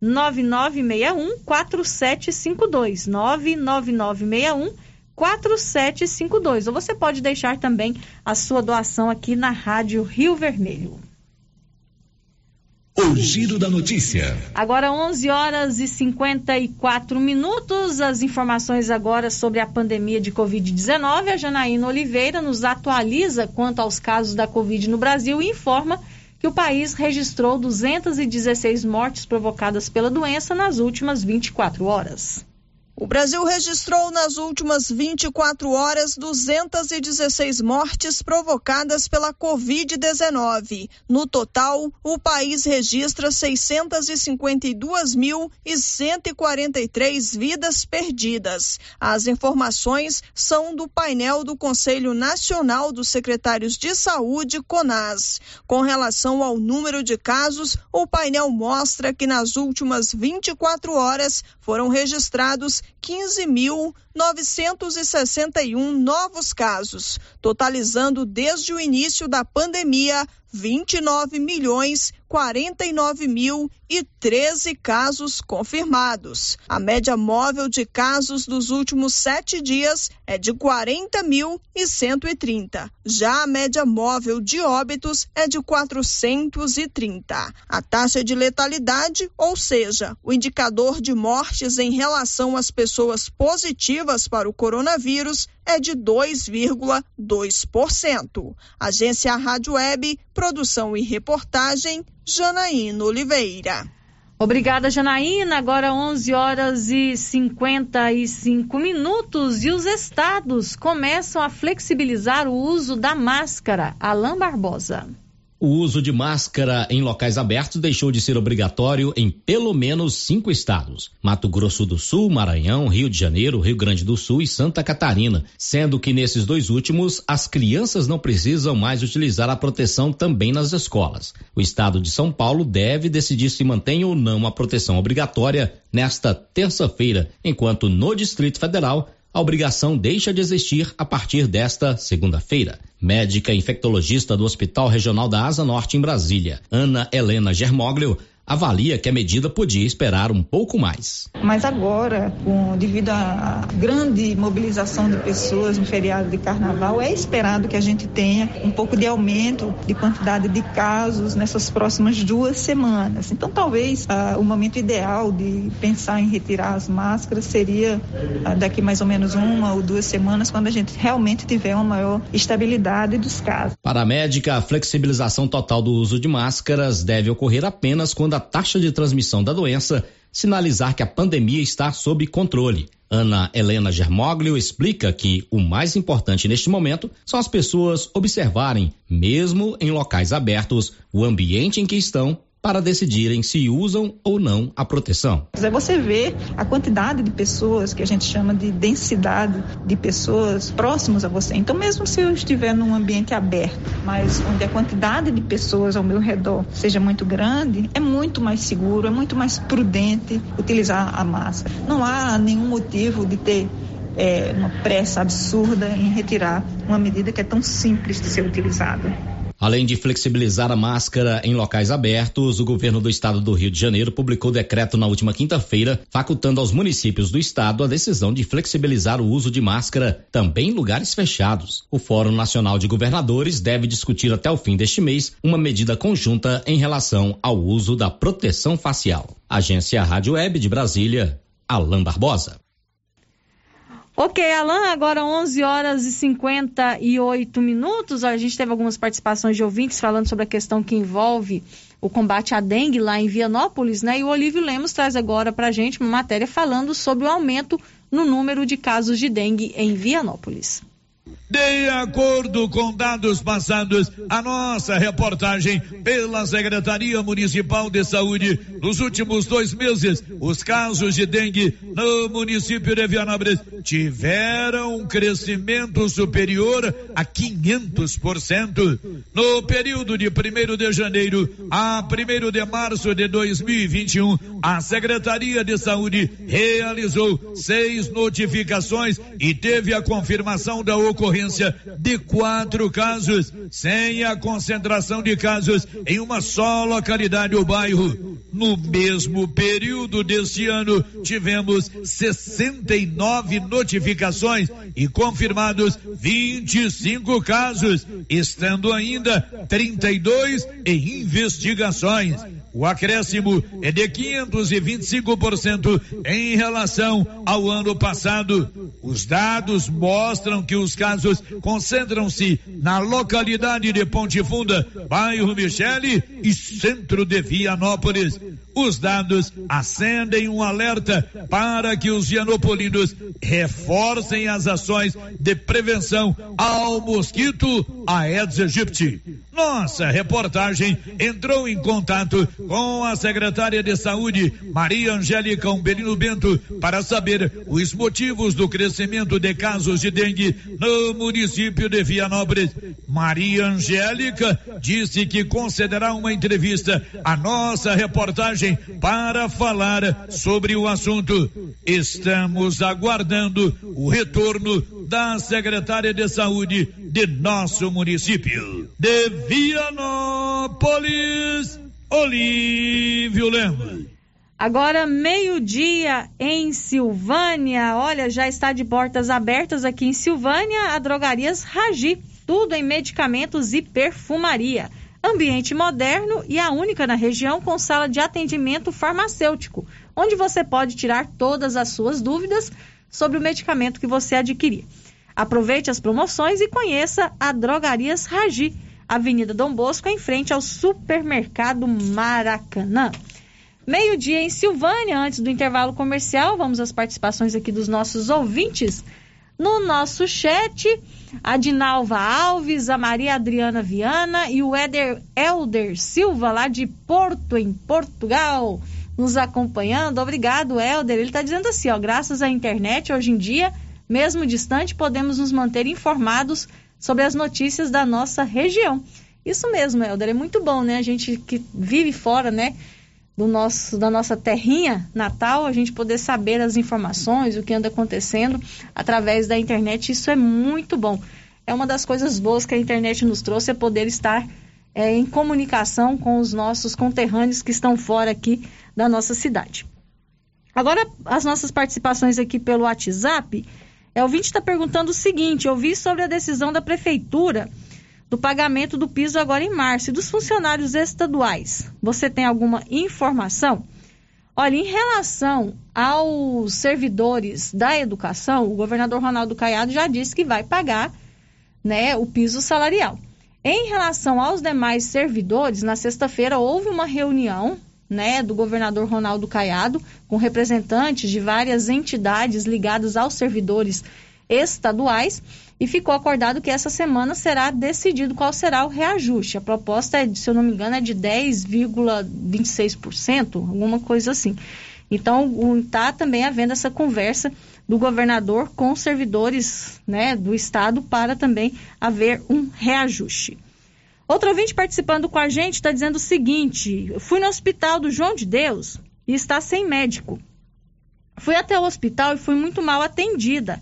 9961 4752 99961 4752. Ou você pode deixar também a sua doação aqui na Rádio Rio Vermelho. O Giro da Notícia. Agora 11 horas e 54 minutos. As informações agora sobre a pandemia de Covid-19. A Janaína Oliveira nos atualiza quanto aos casos da Covid no Brasil e informa que o país registrou 216 mortes provocadas pela doença nas últimas 24 horas. O Brasil registrou nas últimas 24 horas 216 mortes provocadas pela Covid-19. No total, o país registra 652.143 vidas perdidas. As informações são do painel do Conselho Nacional dos Secretários de Saúde, CONAS. Com relação ao número de casos, o painel mostra que nas últimas 24 horas foram registrados 15.961 novos casos, totalizando desde o início da pandemia 29 milhões 49 mil e 13 casos confirmados. A média móvel de casos dos últimos sete dias é de 40 mil e 130. Já a média móvel de óbitos é de 430. A taxa de letalidade, ou seja, o indicador de mortes em relação às pessoas positivas para o coronavírus, é de 2,2%. Agência Rádio Web, produção e reportagem, Janaína Oliveira. Obrigada, Janaína. Agora 11 horas e 55 minutos e os estados começam a flexibilizar o uso da máscara. Alain Barbosa. O uso de máscara em locais abertos deixou de ser obrigatório em pelo menos cinco estados: Mato Grosso do Sul, Maranhão, Rio de Janeiro, Rio Grande do Sul e Santa Catarina, sendo que nesses dois últimos as crianças não precisam mais utilizar a proteção também nas escolas. O estado de São Paulo deve decidir se mantém ou não a proteção obrigatória nesta terça-feira, enquanto no Distrito Federal a obrigação deixa de existir a partir desta segunda-feira. Médica infectologista do Hospital Regional da Asa Norte em Brasília, Ana Helena Germoglio, avalia que a medida podia esperar um pouco mais. Mas agora, com, devido à grande mobilização de pessoas no feriado de carnaval, é esperado que a gente tenha um pouco de aumento de quantidade de casos nessas próximas duas semanas. Então, talvez ah, o momento ideal de pensar em retirar as máscaras seria ah, daqui mais ou menos uma ou duas semanas, quando a gente realmente tiver uma maior estabilidade dos casos. Para a médica, a flexibilização total do uso de máscaras deve ocorrer apenas quando a taxa de transmissão da doença sinalizar que a pandemia está sob controle. Ana Helena Germoglio explica que o mais importante neste momento são as pessoas observarem, mesmo em locais abertos, o ambiente em que estão para decidirem se usam ou não a proteção. É você vê a quantidade de pessoas que a gente chama de densidade de pessoas próximos a você. Então, mesmo se eu estiver num ambiente aberto, mas onde a quantidade de pessoas ao meu redor seja muito grande, é muito mais seguro, é muito mais prudente utilizar a máscara. Não há nenhum motivo de ter é, uma pressa absurda em retirar uma medida que é tão simples de ser utilizada. Além de flexibilizar a máscara em locais abertos, o governo do estado do Rio de Janeiro publicou decreto na última quinta-feira, facultando aos municípios do estado a decisão de flexibilizar o uso de máscara também em lugares fechados. O Fórum Nacional de Governadores deve discutir até o fim deste mês uma medida conjunta em relação ao uso da proteção facial. Agência Rádio Web de Brasília, Alain Barbosa. Ok, Alan, agora 11 horas e 58 minutos. A gente teve algumas participações de ouvintes falando sobre a questão que envolve o combate à dengue lá em Vianópolis, né? E o Olívio Lemos traz agora para a gente uma matéria falando sobre o aumento no número de casos de dengue em Vianópolis. De acordo com dados passados, a nossa reportagem pela Secretaria Municipal de Saúde, nos últimos dois meses, os casos de dengue no município de Vianópolis tiveram um crescimento superior a 500%. No período de 1 de janeiro a 1 de março de 2021, a Secretaria de Saúde realizou seis notificações e teve a confirmação da ocorrência ocorrência de quatro casos, sem a concentração de casos em uma só localidade ou bairro. No mesmo período deste ano, tivemos 69 notificações e confirmados 25 casos, estando ainda 32 em investigações. O acréscimo é de 525% em relação ao ano passado. Os dados mostram que os casos concentram-se na localidade de Ponte Funda, bairro Michele e centro de Vianópolis. Os dados acendem um alerta para que os vianopolinos reforcem as ações de prevenção ao mosquito Aedes aegypti. Nossa reportagem entrou em contato com a secretária de Saúde, Maria Angélica Umbelino Bento, para saber os motivos do crescimento de casos de dengue no município de Vianópolis. Maria Angélica disse que concederá uma entrevista à nossa reportagem para falar sobre o assunto. Estamos aguardando o retorno da secretária de Saúde de nosso município. De Vianópolis, Olívio Lemos. Agora, meio-dia em Silvânia. Olha, já está de portas abertas aqui em Silvânia a Drogarias Ragi. Tudo em medicamentos e perfumaria. Ambiente moderno e a única na região com sala de atendimento farmacêutico, onde você pode tirar todas as suas dúvidas sobre o medicamento que você adquirir. Aproveite as promoções e conheça a Drogarias Ragi, Avenida Dom Bosco, em frente ao Supermercado Maracanã. Meio-dia em Silvânia, antes do intervalo comercial, vamos às participações aqui dos nossos ouvintes. No nosso chat, a Dinalva Alves, a Maria Adriana Viana e o Éder Elder Silva, lá de Porto, em Portugal, nos acompanhando. Obrigado, Elder. Ele está dizendo assim, ó, graças à internet, hoje em dia, mesmo distante, podemos nos manter informados sobre as notícias da nossa região. Isso mesmo, Helder, é muito bom, né? A gente que vive fora, né? Do nosso, da nossa terrinha natal, a gente poder saber as informações, o que anda acontecendo através da internet. Isso é muito bom. É uma das coisas boas que a internet nos trouxe, é poder estar é, em comunicação com os nossos conterrâneos que estão fora aqui da nossa cidade. Agora, as nossas participações aqui pelo WhatsApp. É, o ouvinte está perguntando o seguinte: eu vi sobre a decisão da prefeitura do pagamento do piso agora em março e dos funcionários estaduais. Você tem alguma informação? Olha, em relação aos servidores da educação, o governador Ronaldo Caiado já disse que vai pagar né, o piso salarial. Em relação aos demais servidores, na sexta-feira houve uma reunião né, do governador Ronaldo Caiado com representantes de várias entidades ligadas aos servidores estaduais e ficou acordado que essa semana será decidido qual será o reajuste. A proposta, é, se eu não me engano, é de 10,26%, alguma coisa assim. Então, está também havendo essa conversa do governador com servidores né, do Estado para também haver um reajuste. Outro ouvinte participando com a gente está dizendo o seguinte: fui no hospital do João de Deus e está sem médico. Fui até o hospital e fui muito mal atendida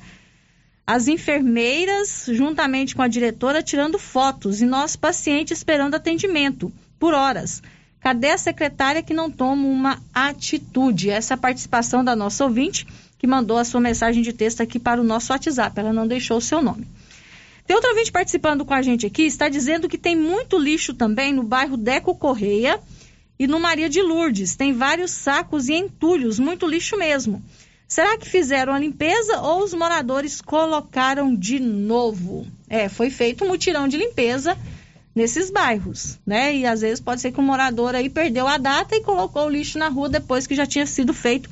as enfermeiras, juntamente com a diretora, tirando fotos e nós, pacientes, esperando atendimento por horas. Cadê a secretária que não toma uma atitude? Essa é a participação da nossa ouvinte, que mandou a sua mensagem de texto aqui para o nosso WhatsApp. Ela não deixou o seu nome. Tem outro ouvinte participando com a gente aqui, está dizendo que tem muito lixo também no bairro Deco Correia e no Maria de Lourdes. Tem vários sacos e entulhos, muito lixo mesmo. Será que fizeram a limpeza ou os moradores colocaram de novo? É, foi feito um mutirão de limpeza nesses bairros, né? E às vezes pode ser que o morador aí perdeu a data e colocou o lixo na rua depois que já tinha sido feito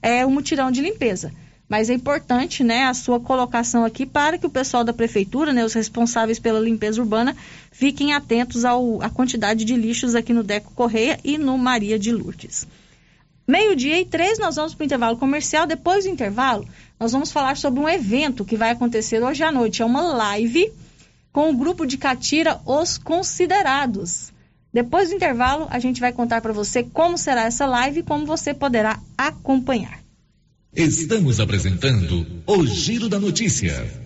é, o mutirão de limpeza. Mas é importante, né, a sua colocação aqui para que o pessoal da prefeitura, né, os responsáveis pela limpeza urbana, fiquem atentos ao, à quantidade de lixos aqui no Deco Correia e no Maria de Lourdes. Meio-dia e três, nós vamos para o intervalo comercial. Depois do intervalo, nós vamos falar sobre um evento que vai acontecer hoje à noite. É uma live com o grupo de Catira Os Considerados. Depois do intervalo, a gente vai contar para você como será essa live e como você poderá acompanhar. Estamos apresentando o Giro da Notícia.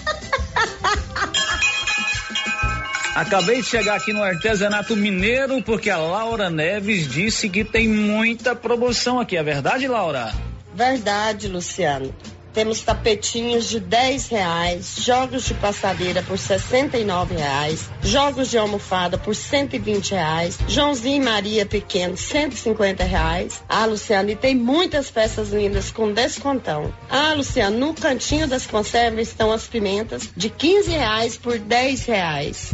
Acabei de chegar aqui no artesanato mineiro porque a Laura Neves disse que tem muita promoção aqui. É verdade, Laura? Verdade, Luciano. Temos tapetinhos de 10 reais, jogos de passadeira por 69 reais, jogos de almofada por 120 reais, Joãozinho e Maria Pequeno 150 reais. Ah, Luciano, e tem muitas peças lindas com descontão. Ah, Luciano, no cantinho das conservas estão as pimentas de 15 reais por 10 reais.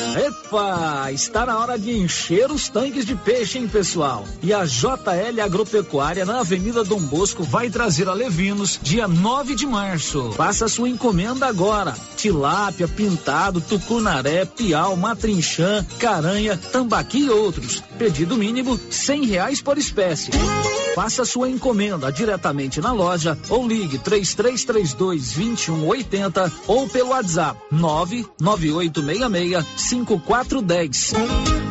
Epa, está na hora de encher os tanques de peixe, hein, pessoal? E a JL Agropecuária na Avenida Dom Bosco vai trazer a Levinos dia 9 de março. Faça sua encomenda agora. Tilápia, pintado, tucunaré, piau, matrinchã, caranha, tambaqui e outros. Pedido mínimo cem reais por espécie. Faça sua encomenda diretamente na loja ou ligue 3332 2180 ou pelo WhatsApp 99866 5410.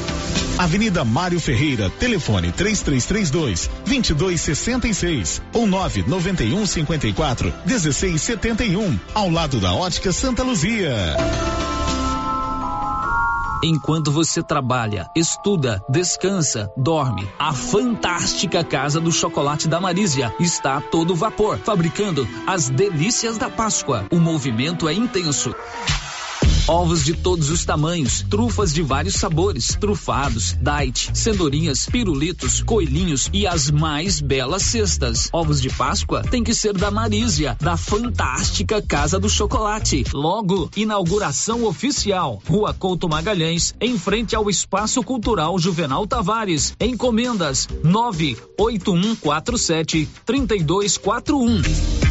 Avenida Mário Ferreira, telefone 3332 2266 ou 991 54 1671, ao lado da Ótica Santa Luzia. Enquanto você trabalha, estuda, descansa, dorme, a fantástica Casa do Chocolate da Marísia está a todo vapor, fabricando as delícias da Páscoa. O movimento é intenso. Ovos de todos os tamanhos, trufas de vários sabores, trufados, date, cenourinhas, pirulitos, coelhinhos e as mais belas cestas. Ovos de Páscoa tem que ser da Marísia, da fantástica Casa do Chocolate. Logo, inauguração oficial. Rua Couto Magalhães, em frente ao Espaço Cultural Juvenal Tavares. Encomendas 98147 3241.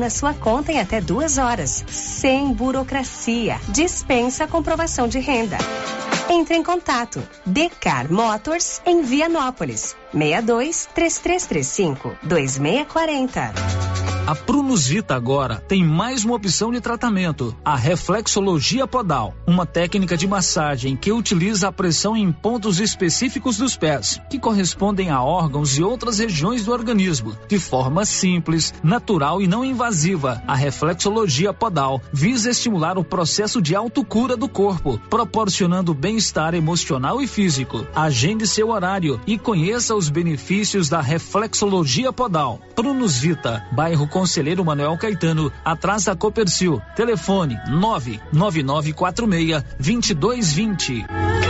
na sua conta em até duas horas, sem burocracia. Dispensa a comprovação de renda. Entre em contato. Decar Motors em Vianópolis. 62 3335 2640. A Prunus Vita agora tem mais uma opção de tratamento, a reflexologia podal, uma técnica de massagem que utiliza a pressão em pontos específicos dos pés, que correspondem a órgãos e outras regiões do organismo, de forma simples, natural e não invasiva. A reflexologia podal visa estimular o processo de autocura do corpo, proporcionando bem-estar emocional e físico. Agende seu horário e conheça os benefícios da reflexologia podal. Prunus Vita, bairro Conselheiro Manuel Caetano, atrás da Copercil. Telefone 99946 2220.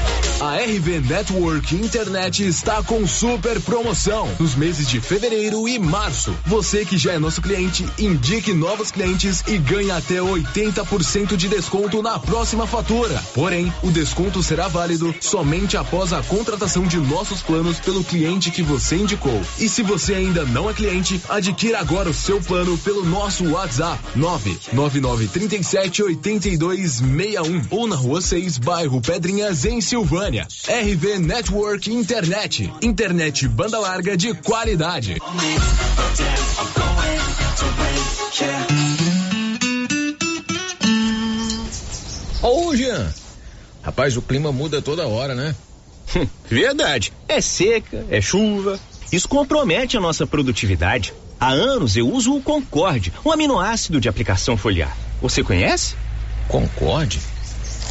A RV Network Internet está com super promoção nos meses de fevereiro e março. Você que já é nosso cliente, indique novos clientes e ganhe até 80% de desconto na próxima fatura. Porém, o desconto será válido somente após a contratação de nossos planos pelo cliente que você indicou. E se você ainda não é cliente, adquira agora o seu plano pelo nosso WhatsApp 99937 8261 ou na Rua 6, bairro Pedrinhas, em Silvânia. RV Network Internet. Internet banda larga de qualidade. Ô, Jean. Rapaz, o clima muda toda hora, né? Verdade. É seca, é chuva. Isso compromete a nossa produtividade. Há anos eu uso o Concorde, um aminoácido de aplicação foliar. Você conhece? Concorde?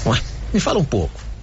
Ué, me fala um pouco.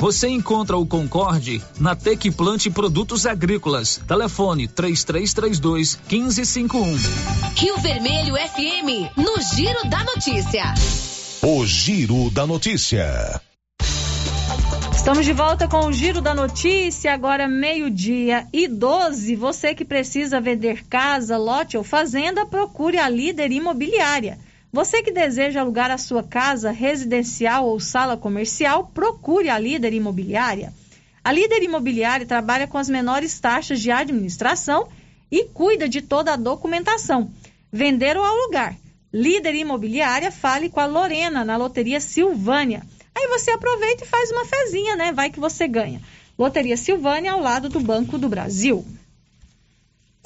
Você encontra o Concorde na Tec Plante Produtos Agrícolas. Telefone 3332 1551. Rio Vermelho FM, no Giro da Notícia. O Giro da Notícia. Estamos de volta com o Giro da Notícia, agora meio-dia e 12. Você que precisa vender casa, lote ou fazenda, procure a líder imobiliária. Você que deseja alugar a sua casa residencial ou sala comercial, procure a Líder Imobiliária. A Líder Imobiliária trabalha com as menores taxas de administração e cuida de toda a documentação. Vender ou alugar. Líder Imobiliária, fale com a Lorena na Loteria Silvânia. Aí você aproveita e faz uma fezinha, né? Vai que você ganha. Loteria Silvânia ao lado do Banco do Brasil.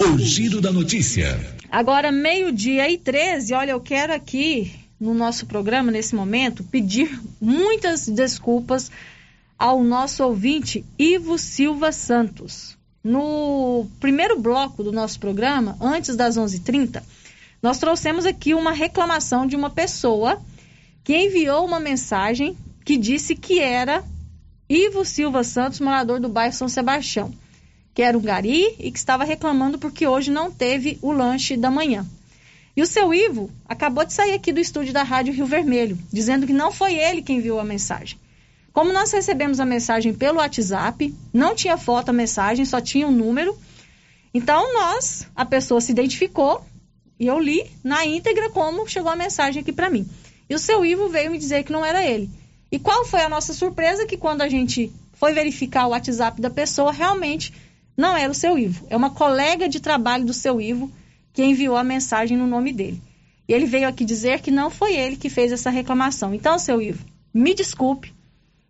O Giro da Notícia. Agora, meio-dia e 13, olha, eu quero aqui no nosso programa, nesse momento, pedir muitas desculpas ao nosso ouvinte Ivo Silva Santos. No primeiro bloco do nosso programa, antes das 11h30, nós trouxemos aqui uma reclamação de uma pessoa que enviou uma mensagem que disse que era Ivo Silva Santos, morador do bairro São Sebastião, que era um gari e que estava reclamando porque hoje não teve o lanche da manhã. E o seu Ivo acabou de sair aqui do estúdio da Rádio Rio Vermelho, dizendo que não foi ele quem enviou a mensagem. Como nós recebemos a mensagem pelo WhatsApp, não tinha foto a mensagem, só tinha um número. Então nós, a pessoa se identificou e eu li na íntegra como chegou a mensagem aqui para mim. E o seu Ivo veio me dizer que não era ele. E qual foi a nossa surpresa? Que quando a gente foi verificar o WhatsApp da pessoa, realmente não era o seu Ivo. É uma colega de trabalho do seu Ivo que enviou a mensagem no nome dele. E ele veio aqui dizer que não foi ele que fez essa reclamação. Então, seu Ivo, me desculpe.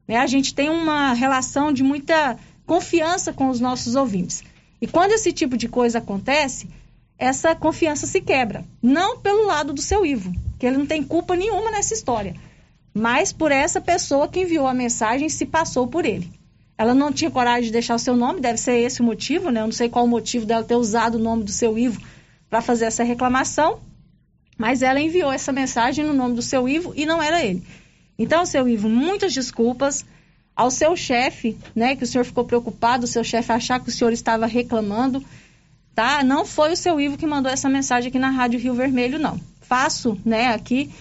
Né? A gente tem uma relação de muita confiança com os nossos ouvintes. E quando esse tipo de coisa acontece, essa confiança se quebra. Não pelo lado do seu Ivo, que ele não tem culpa nenhuma nessa história, mas por essa pessoa que enviou a mensagem e se passou por ele. Ela não tinha coragem de deixar o seu nome, deve ser esse o motivo, né? Eu não sei qual o motivo dela ter usado o nome do seu Ivo para fazer essa reclamação, mas ela enviou essa mensagem no nome do seu Ivo e não era ele. Então, seu Ivo, muitas desculpas ao seu chefe, né, que o senhor ficou preocupado, o seu chefe achar que o senhor estava reclamando tá? Não foi o seu Ivo que mandou essa mensagem aqui na Rádio Rio Vermelho, não. Faço, né, aqui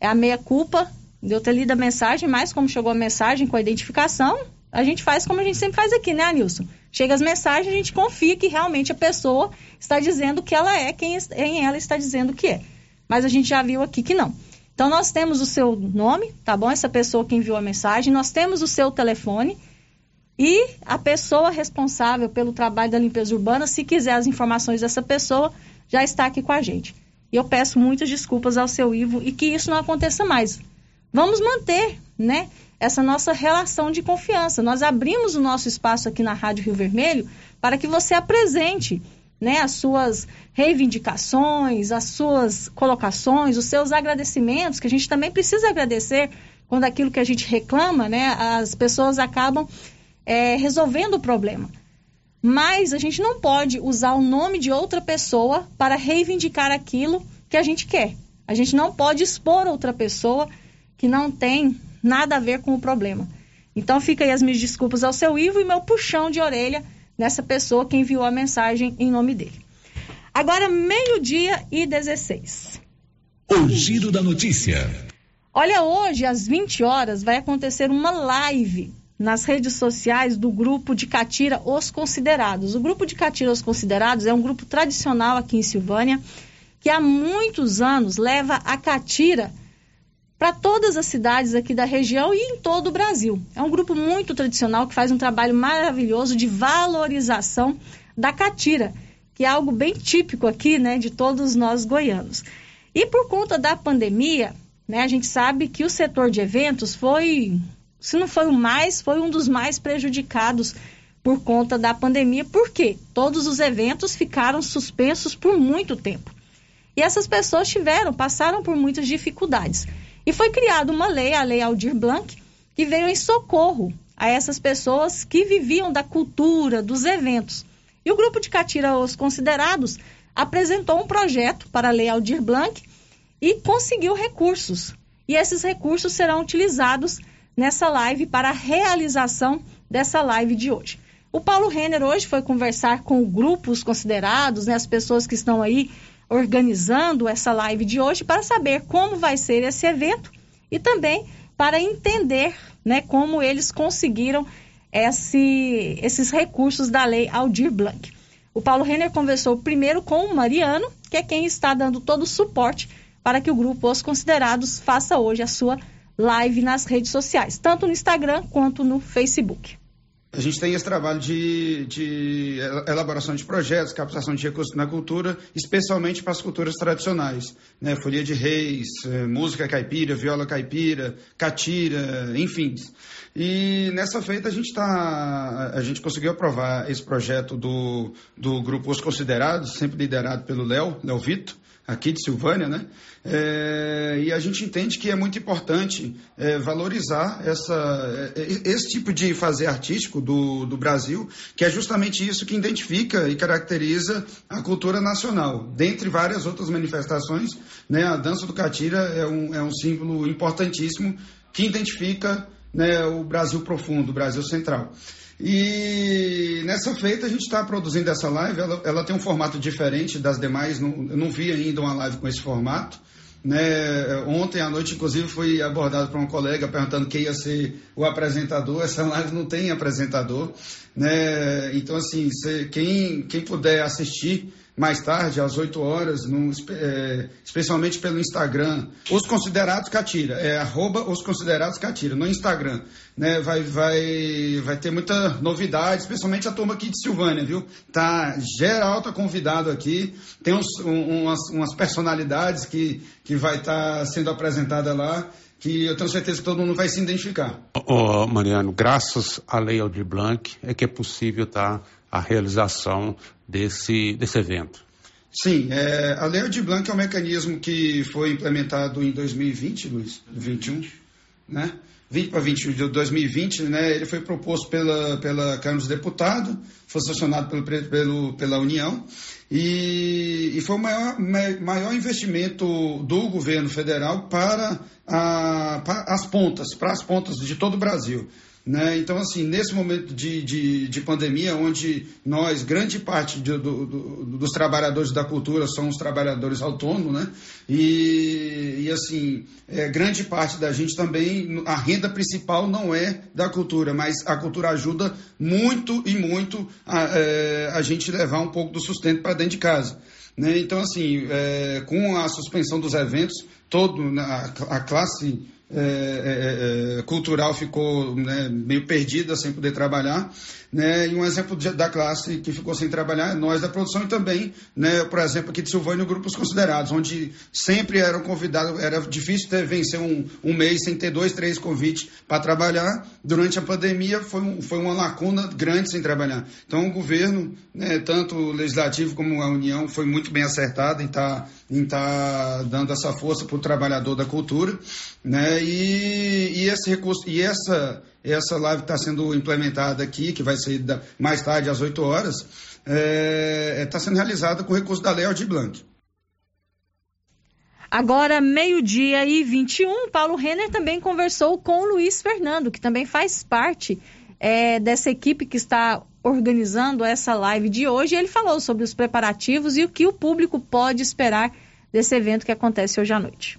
é a meia culpa de eu ter lido a mensagem, mas como chegou a mensagem com a identificação, a gente faz como a gente sempre faz aqui, né, Anilson? Chega as mensagens, a gente confia que realmente a pessoa está dizendo que ela é quem, quem ela está dizendo que é. Mas a gente já viu aqui que não. Então nós temos o seu nome, tá bom? Essa pessoa que enviou a mensagem, nós temos o seu telefone e a pessoa responsável pelo trabalho da limpeza urbana, se quiser as informações dessa pessoa, já está aqui com a gente. E eu peço muitas desculpas ao seu Ivo e que isso não aconteça mais. Vamos manter, né, essa nossa relação de confiança. Nós abrimos o nosso espaço aqui na Rádio Rio Vermelho para que você apresente, né, as suas reivindicações, as suas colocações, os seus agradecimentos, que a gente também precisa agradecer quando aquilo que a gente reclama, né, as pessoas acabam é, resolvendo o problema. Mas a gente não pode usar o nome de outra pessoa para reivindicar aquilo que a gente quer. A gente não pode expor outra pessoa que não tem nada a ver com o problema. Então fica aí as minhas desculpas ao seu Ivo e meu puxão de orelha nessa pessoa que enviou a mensagem em nome dele. Agora, meio-dia e 16. O giro da notícia. Olha, hoje às 20 horas vai acontecer uma live nas redes sociais do grupo de Catira Os Considerados. O grupo de Catira Os Considerados é um grupo tradicional aqui em Silvânia que há muitos anos leva a catira para todas as cidades aqui da região e em todo o Brasil. É um grupo muito tradicional que faz um trabalho maravilhoso de valorização da catira, que é algo bem típico aqui, né, de todos nós goianos. E por conta da pandemia, né, a gente sabe que o setor de eventos foi se não foi o mais, foi um dos mais prejudicados por conta da pandemia, porque todos os eventos ficaram suspensos por muito tempo. E essas pessoas tiveram, passaram por muitas dificuldades. E foi criada uma lei, a Lei Aldir Blanc, que veio em socorro a essas pessoas que viviam da cultura, dos eventos. E o grupo de Catira Os Considerados apresentou um projeto para a Lei Aldir Blanc e conseguiu recursos. E esses recursos serão utilizados nessa live para a realização dessa live de hoje. O Paulo Renner hoje foi conversar com grupos considerados, né, as pessoas que estão aí organizando essa live de hoje para saber como vai ser esse evento e também para entender né, como eles conseguiram esse, esses recursos da lei Aldir Blanc. O Paulo Renner conversou primeiro com o Mariano, que é quem está dando todo o suporte para que o grupo Os Considerados faça hoje a sua live nas redes sociais, tanto no Instagram quanto no Facebook. A gente tem esse trabalho de, de, elaboração de projetos, captação de recursos na cultura, especialmente para as culturas tradicionais. Né? Folia de reis, eh, música caipira, viola caipira, catira, enfim. E nessa feita a gente tá, a gente conseguiu aprovar esse projeto do, do grupo Os Considerados, sempre liderado pelo Léo, Léo Vito, aqui de Silvânia, né? É, e a gente entende que é muito importante é, valorizar essa, é, esse tipo de fazer artístico do, do Brasil, que é justamente isso que identifica e caracteriza a cultura nacional. Dentre várias outras manifestações, né, a dança do Catira é um, é um símbolo importantíssimo que identifica né, o Brasil profundo, o Brasil central. E nessa feita a gente está produzindo essa live, ela, ela, tem um formato diferente das demais, não, eu não vi ainda uma live com esse formato. Né? Ontem à noite, inclusive, fui abordado por um colega perguntando quem ia ser o apresentador. Essa live não tem apresentador. Né? Então, assim, quem, quem puder assistir mais tarde, às 8 horas, no, é, especialmente pelo Instagram. Os Considerados Catira, é arroba Os Considerados Catira, no Instagram. Né, vai, vai, vai ter muita novidade, especialmente a turma aqui de Silvânia, viu? Tá, geral tá convidado aqui, tem uns, um, umas, umas personalidades que, que vai estar tá sendo apresentada lá, que eu tenho certeza que todo mundo vai se identificar. Oh, Mariano, graças à Lei Aldir Blanc é que é possível tá, a realização desse, desse evento. Sim, é, a Lei de Blanc é um mecanismo que foi implementado em 2020, Luiz, 21, né? 20 para 21 de 2020, né? Ele foi proposto pela, pela Câmara dos Deputados, foi sancionado pelo, pelo, pela União e, e foi o maior, maior investimento do governo federal para, a, para as pontas, para as pontas de todo o Brasil. Né? Então, assim, nesse momento de, de, de pandemia, onde nós, grande parte do, do, do, dos trabalhadores da cultura são os trabalhadores autônomos, né? E, e assim, é, grande parte da gente também, a renda principal não é da cultura, mas a cultura ajuda muito e muito a, é, a gente levar um pouco do sustento para dentro de casa. Né? Então, assim, é, com a suspensão dos eventos, todo a, a classe é, é, é, cultural ficou né, meio perdida sem poder trabalhar. Né, e um exemplo de, da classe que ficou sem trabalhar é nós da produção e também, né, por exemplo, aqui de Silvânia, grupos considerados, onde sempre eram convidados, era difícil ter, vencer um, um mês sem ter dois, três convites para trabalhar. Durante a pandemia foi, um, foi uma lacuna grande sem trabalhar. Então o governo, né, tanto o legislativo como a União, foi muito bem acertado em estar tá, em tá dando essa força para o trabalhador da cultura. Né, e, e esse recurso, e essa essa live está sendo implementada aqui, que vai ser mais tarde às 8 horas, está é, é tá sendo realizada com recurso da Lei Aldir Blanc. Agora, meio-dia e 21, Paulo Renner também conversou com o Luiz Fernando, que também faz parte é, dessa equipe que está organizando essa live de hoje. Ele falou sobre os preparativos e o que o público pode esperar desse evento que acontece hoje à noite.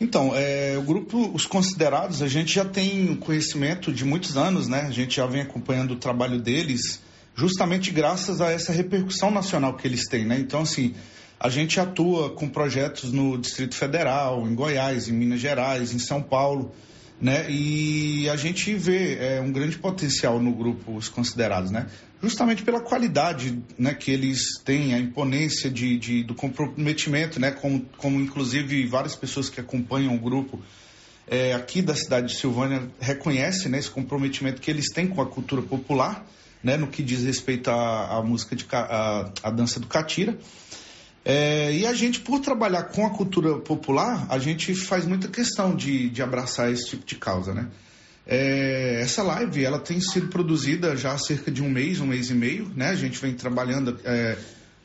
Então, é, o grupo Os Considerados, a gente já tem conhecimento de muitos anos, né? A gente já vem acompanhando o trabalho deles, justamente graças a essa repercussão nacional que eles têm, né? Então, assim, a gente atua com projetos no Distrito Federal, em Goiás, em Minas Gerais, em São Paulo, né? E a gente vê é, um grande potencial no grupo Os Considerados, né? justamente pela qualidade né, que eles têm, a imponência de, de, do comprometimento, né, como, como inclusive várias pessoas que acompanham o grupo é, aqui da cidade de Silvânia reconhecem né, esse comprometimento que eles têm com a cultura popular, né, no que diz respeito à, à música de a, a dança do catira. É, e a gente, por trabalhar com a cultura popular, a gente faz muita questão de, de abraçar esse tipo de causa, né? É, essa live ela tem sido produzida já há cerca de um mês, um mês e meio, né? A gente vem trabalhando é,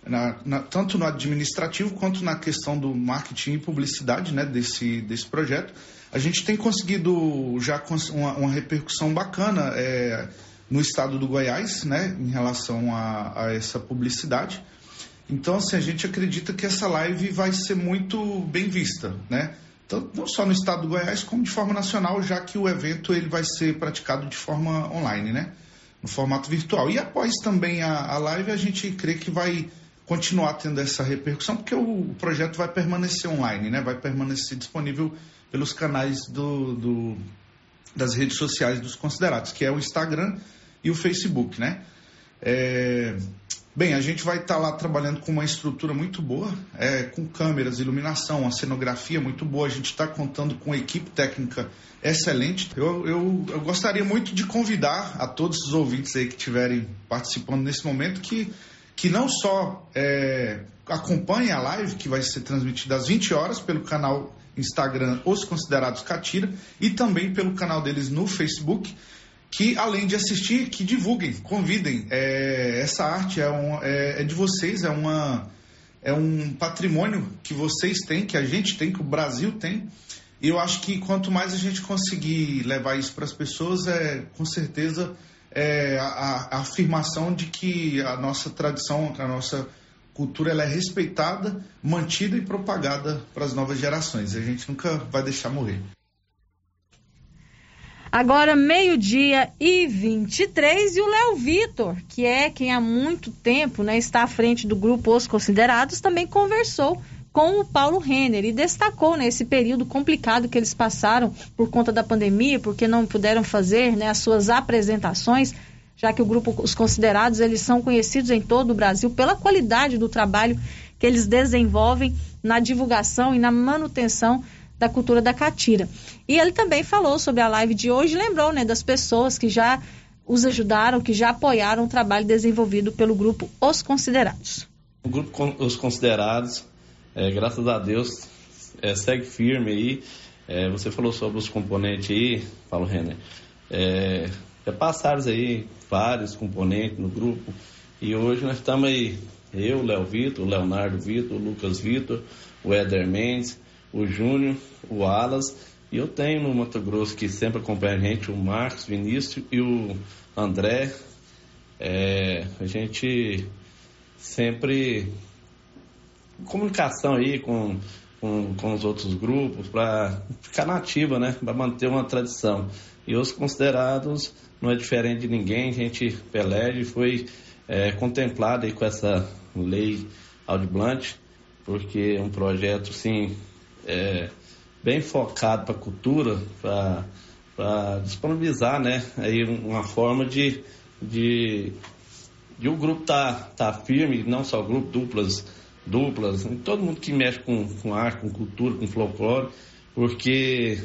na, na, tanto no administrativo quanto na questão do marketing e publicidade, né? Desse, desse projeto. A gente tem conseguido já uma, uma repercussão bacana é, no estado do Goiás, né? Em relação a, a essa publicidade. Então, assim, a gente acredita que essa live vai ser muito bem vista, né? Então, não só no estado do Goiás, como de forma nacional, já que o evento ele vai ser praticado de forma online, né? No formato virtual. E após também a, a live, a gente crê que vai continuar tendo essa repercussão, porque o, projeto vai permanecer online, né? Vai permanecer disponível pelos canais do, do, das redes sociais dos considerados, que é o Instagram e o Facebook, né? É, Bem, a gente vai estar tá lá trabalhando com uma estrutura muito boa, é, com câmeras, iluminação, uma cenografia muito boa. A gente está contando com uma equipe técnica excelente. Eu, eu, eu, gostaria muito de convidar a todos os ouvintes aí que estiverem participando nesse momento que, que não só é, acompanhe a live, que vai ser transmitida às 20 horas pelo canal Instagram Os Considerados Catira e também pelo canal deles no Facebook, que além de assistir, que divulguem, convidem. É, essa arte é, um, é, é de vocês, é uma é um patrimônio que vocês têm, que a gente tem, que o Brasil tem. E eu acho que quanto mais a gente conseguir levar isso para as pessoas, é com certeza é, a, a, afirmação de que a nossa tradição, a nossa cultura ela é respeitada, mantida e propagada para as novas gerações. A gente nunca vai deixar morrer. Agora, meio-dia e 23, e o Léo Vitor, que é quem há muito tempo né, está à frente do grupo Os Considerados, também conversou com o Paulo Renner e destacou né, esse período complicado que eles passaram por conta da pandemia, porque não puderam fazer né, as suas apresentações, já que o grupo Os Considerados eles são conhecidos em todo o Brasil pela qualidade do trabalho que eles desenvolvem na divulgação e na manutenção da cultura da catira. E ele também falou sobre a live de hoje, lembrou né, das pessoas que já os ajudaram, que já apoiaram o trabalho desenvolvido pelo grupo Os Considerados. O grupo Os Considerados, é, graças a Deus, é, segue firme aí. É, você falou sobre os componentes aí, Paulo Renner. É, já passaram aí vários componentes no grupo e hoje nós estamos aí, eu, Léo Vitor, Leonardo Vitor, Lucas Vitor, o Mendes, o Júnior, o Alas, e eu tenho no Mato Grosso que sempre acompanha a gente, o Marcos Vinícius e o André. É, a gente sempre comunicação aí com, com, com os outros grupos para ficar nativa, né? Para manter uma tradição. E os considerados não é diferente de ninguém, a gente pelege foi é, contemplado aí com essa lei Audiblant, porque é um projeto, sim, é, bem focado para a cultura, para disponibilizar né, aí uma forma de, de, de o grupo estar tá, tá firme, não só o grupo, duplas, duplas, todo mundo que mexe com, com arte, com cultura, com folclore, porque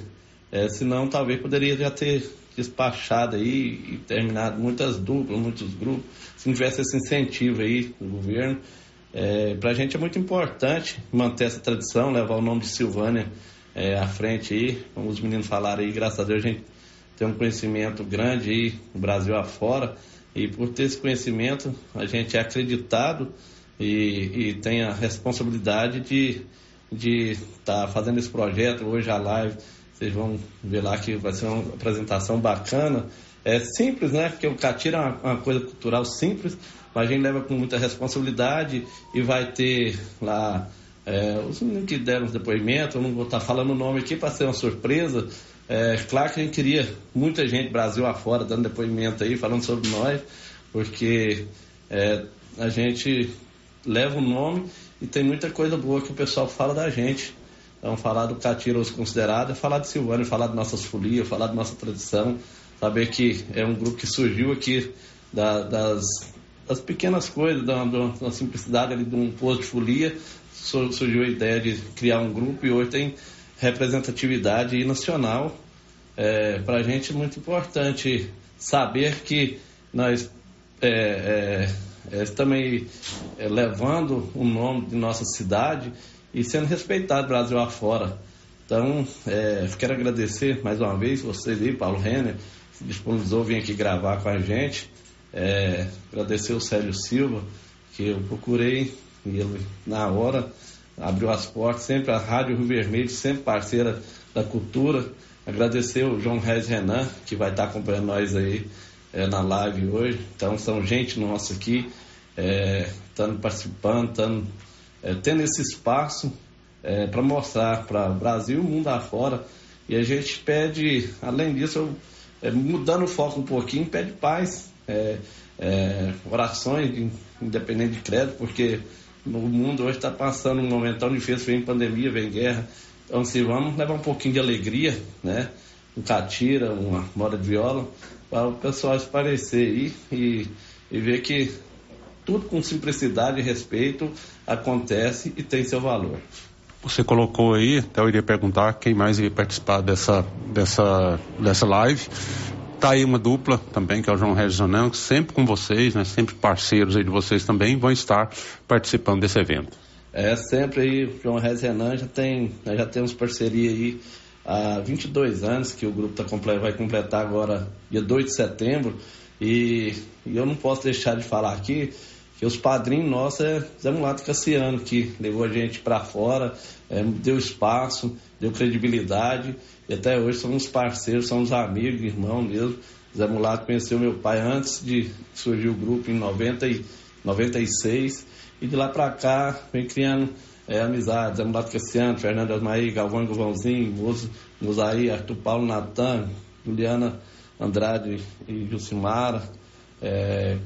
é, senão talvez poderia já ter despachado aí e terminado muitas duplas, muitos grupos, se não tivesse esse incentivo aí do governo. É, Para a gente é muito importante manter essa tradição, levar o nome de Silvânia é, à frente aí. Como os meninos falaram aí, graças a Deus a gente tem um conhecimento grande aí no Brasil afora. E por ter esse conhecimento, a gente é acreditado e, e tem a responsabilidade de de estar tá fazendo esse projeto hoje a live. Vocês vão ver lá que vai ser uma apresentação bacana. É simples, né? Porque o Catira é uma, uma coisa cultural simples, mas a gente leva com muita responsabilidade e vai ter lá é, os meninos que deram os depoimentos, eu não vou estar falando o nome aqui para ser uma surpresa. É, claro que a gente queria muita gente Brasil afora dando depoimento aí, falando sobre nós, porque é, a gente leva o nome e tem muita coisa boa que o pessoal fala da gente. Então, falar do Catira os considerados é falar de Silvânia, falar de nossas folias, falar de nossa tradição, saber que é um grupo que surgiu aqui da, das das pequenas coisas, da, da, simplicidade ali de um posto de folia, surgiu a ideia de criar um grupo e hoje tem representatividade nacional. É, Para a gente é muito importante saber que nós é, é, é estamos é, levando o nome de nossa cidade e sendo respeitado Brasil afora. Então, é, quero agradecer mais uma vez vocês aí, Paulo Renner, se disponibilizou vir aqui gravar com a gente. É, agradecer o Célio Silva, que eu procurei e ele, na hora, abriu as portas, sempre a Rádio Rio Vermelho, sempre parceira da cultura. Agradecer o João Reis Renan, que vai estar acompanhando nós aí é, na live hoje. Então, são gente nossa aqui, estando é, participando, estando é, tendo esse espaço é, para mostrar para o Brasil e o mundo afora. E a gente pede, além disso, eu, é, mudando o foco um pouquinho, pede paz, é, é, orações, independente de crédito, porque no mundo hoje está passando um momento tão difícil, vem pandemia, vem guerra. Então, se vamos levar um pouquinho de alegria, né? Um catira, uma moda de viola, para o pessoal esparecer aí e, e ver que tudo com simplicidade e respeito acontece e tem seu valor. Você colocou aí, até eu iria perguntar quem mais iria participar dessa, dessa, dessa live. Tá aí uma dupla também, que é o João Regis Anão, sempre com vocês, né? Sempre parceiros aí de vocês também, vão estar participando desse evento. É, sempre aí, o João Regis Renan já tem, nós já temos parceria aí há 22 anos, que o grupo tá, vai completar agora dia 2 de setembro, e, e eu não posso deixar de falar aqui que os padrinhos nossos é Zé Mulato Cassiano, que levou a gente para fora, é, deu espaço, deu credibilidade, e até hoje somos parceiros, somos amigos, irmãos mesmo. Zé Mulato conheceu meu pai antes de surgir o grupo em 90 e 96, e de lá para cá vem criando é, amizade. Zé Mulato Cassiano, Fernando Asmaí, Galvão Galvãozinho, Mozo, Mozaí, Arthur Paulo Natan, Juliana Andrade e Jucimara, é,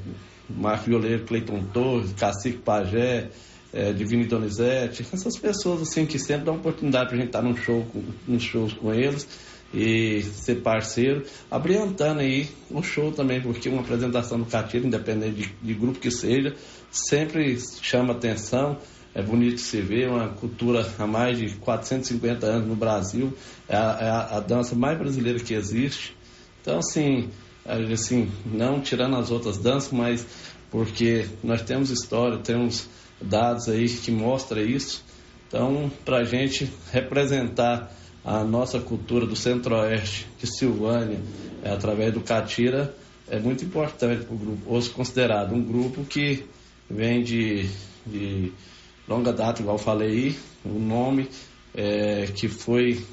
Marco Violeiro, Cleiton Torres, Cacique Pajé, é, Divino Donizete, essas pessoas assim que sempre dão oportunidade para a gente estar num show, com, nos shows com eles e ser parceiro, abrilhantando aí o show também, porque uma apresentação do Catira, independente de, de, grupo que seja, sempre chama atenção, é bonito se ver, uma cultura há mais de 450 anos no Brasil, é a, é a, dança mais brasileira que existe. Então, assim, assim, não tirando as outras danças, mas porque nós temos história, temos dados aí que mostram isso. Então, para a gente representar a nossa cultura do Centro-Oeste, de Silvânia, é, através do Catira, é muito importante para o grupo, hoje considerado um grupo que vem de, de longa data, igual falei aí, o nome é, que foi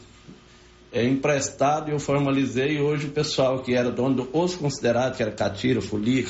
é, emprestado e eu formalizei. Hoje o pessoal que era dono do Os Considerado, que era Catira, Folia,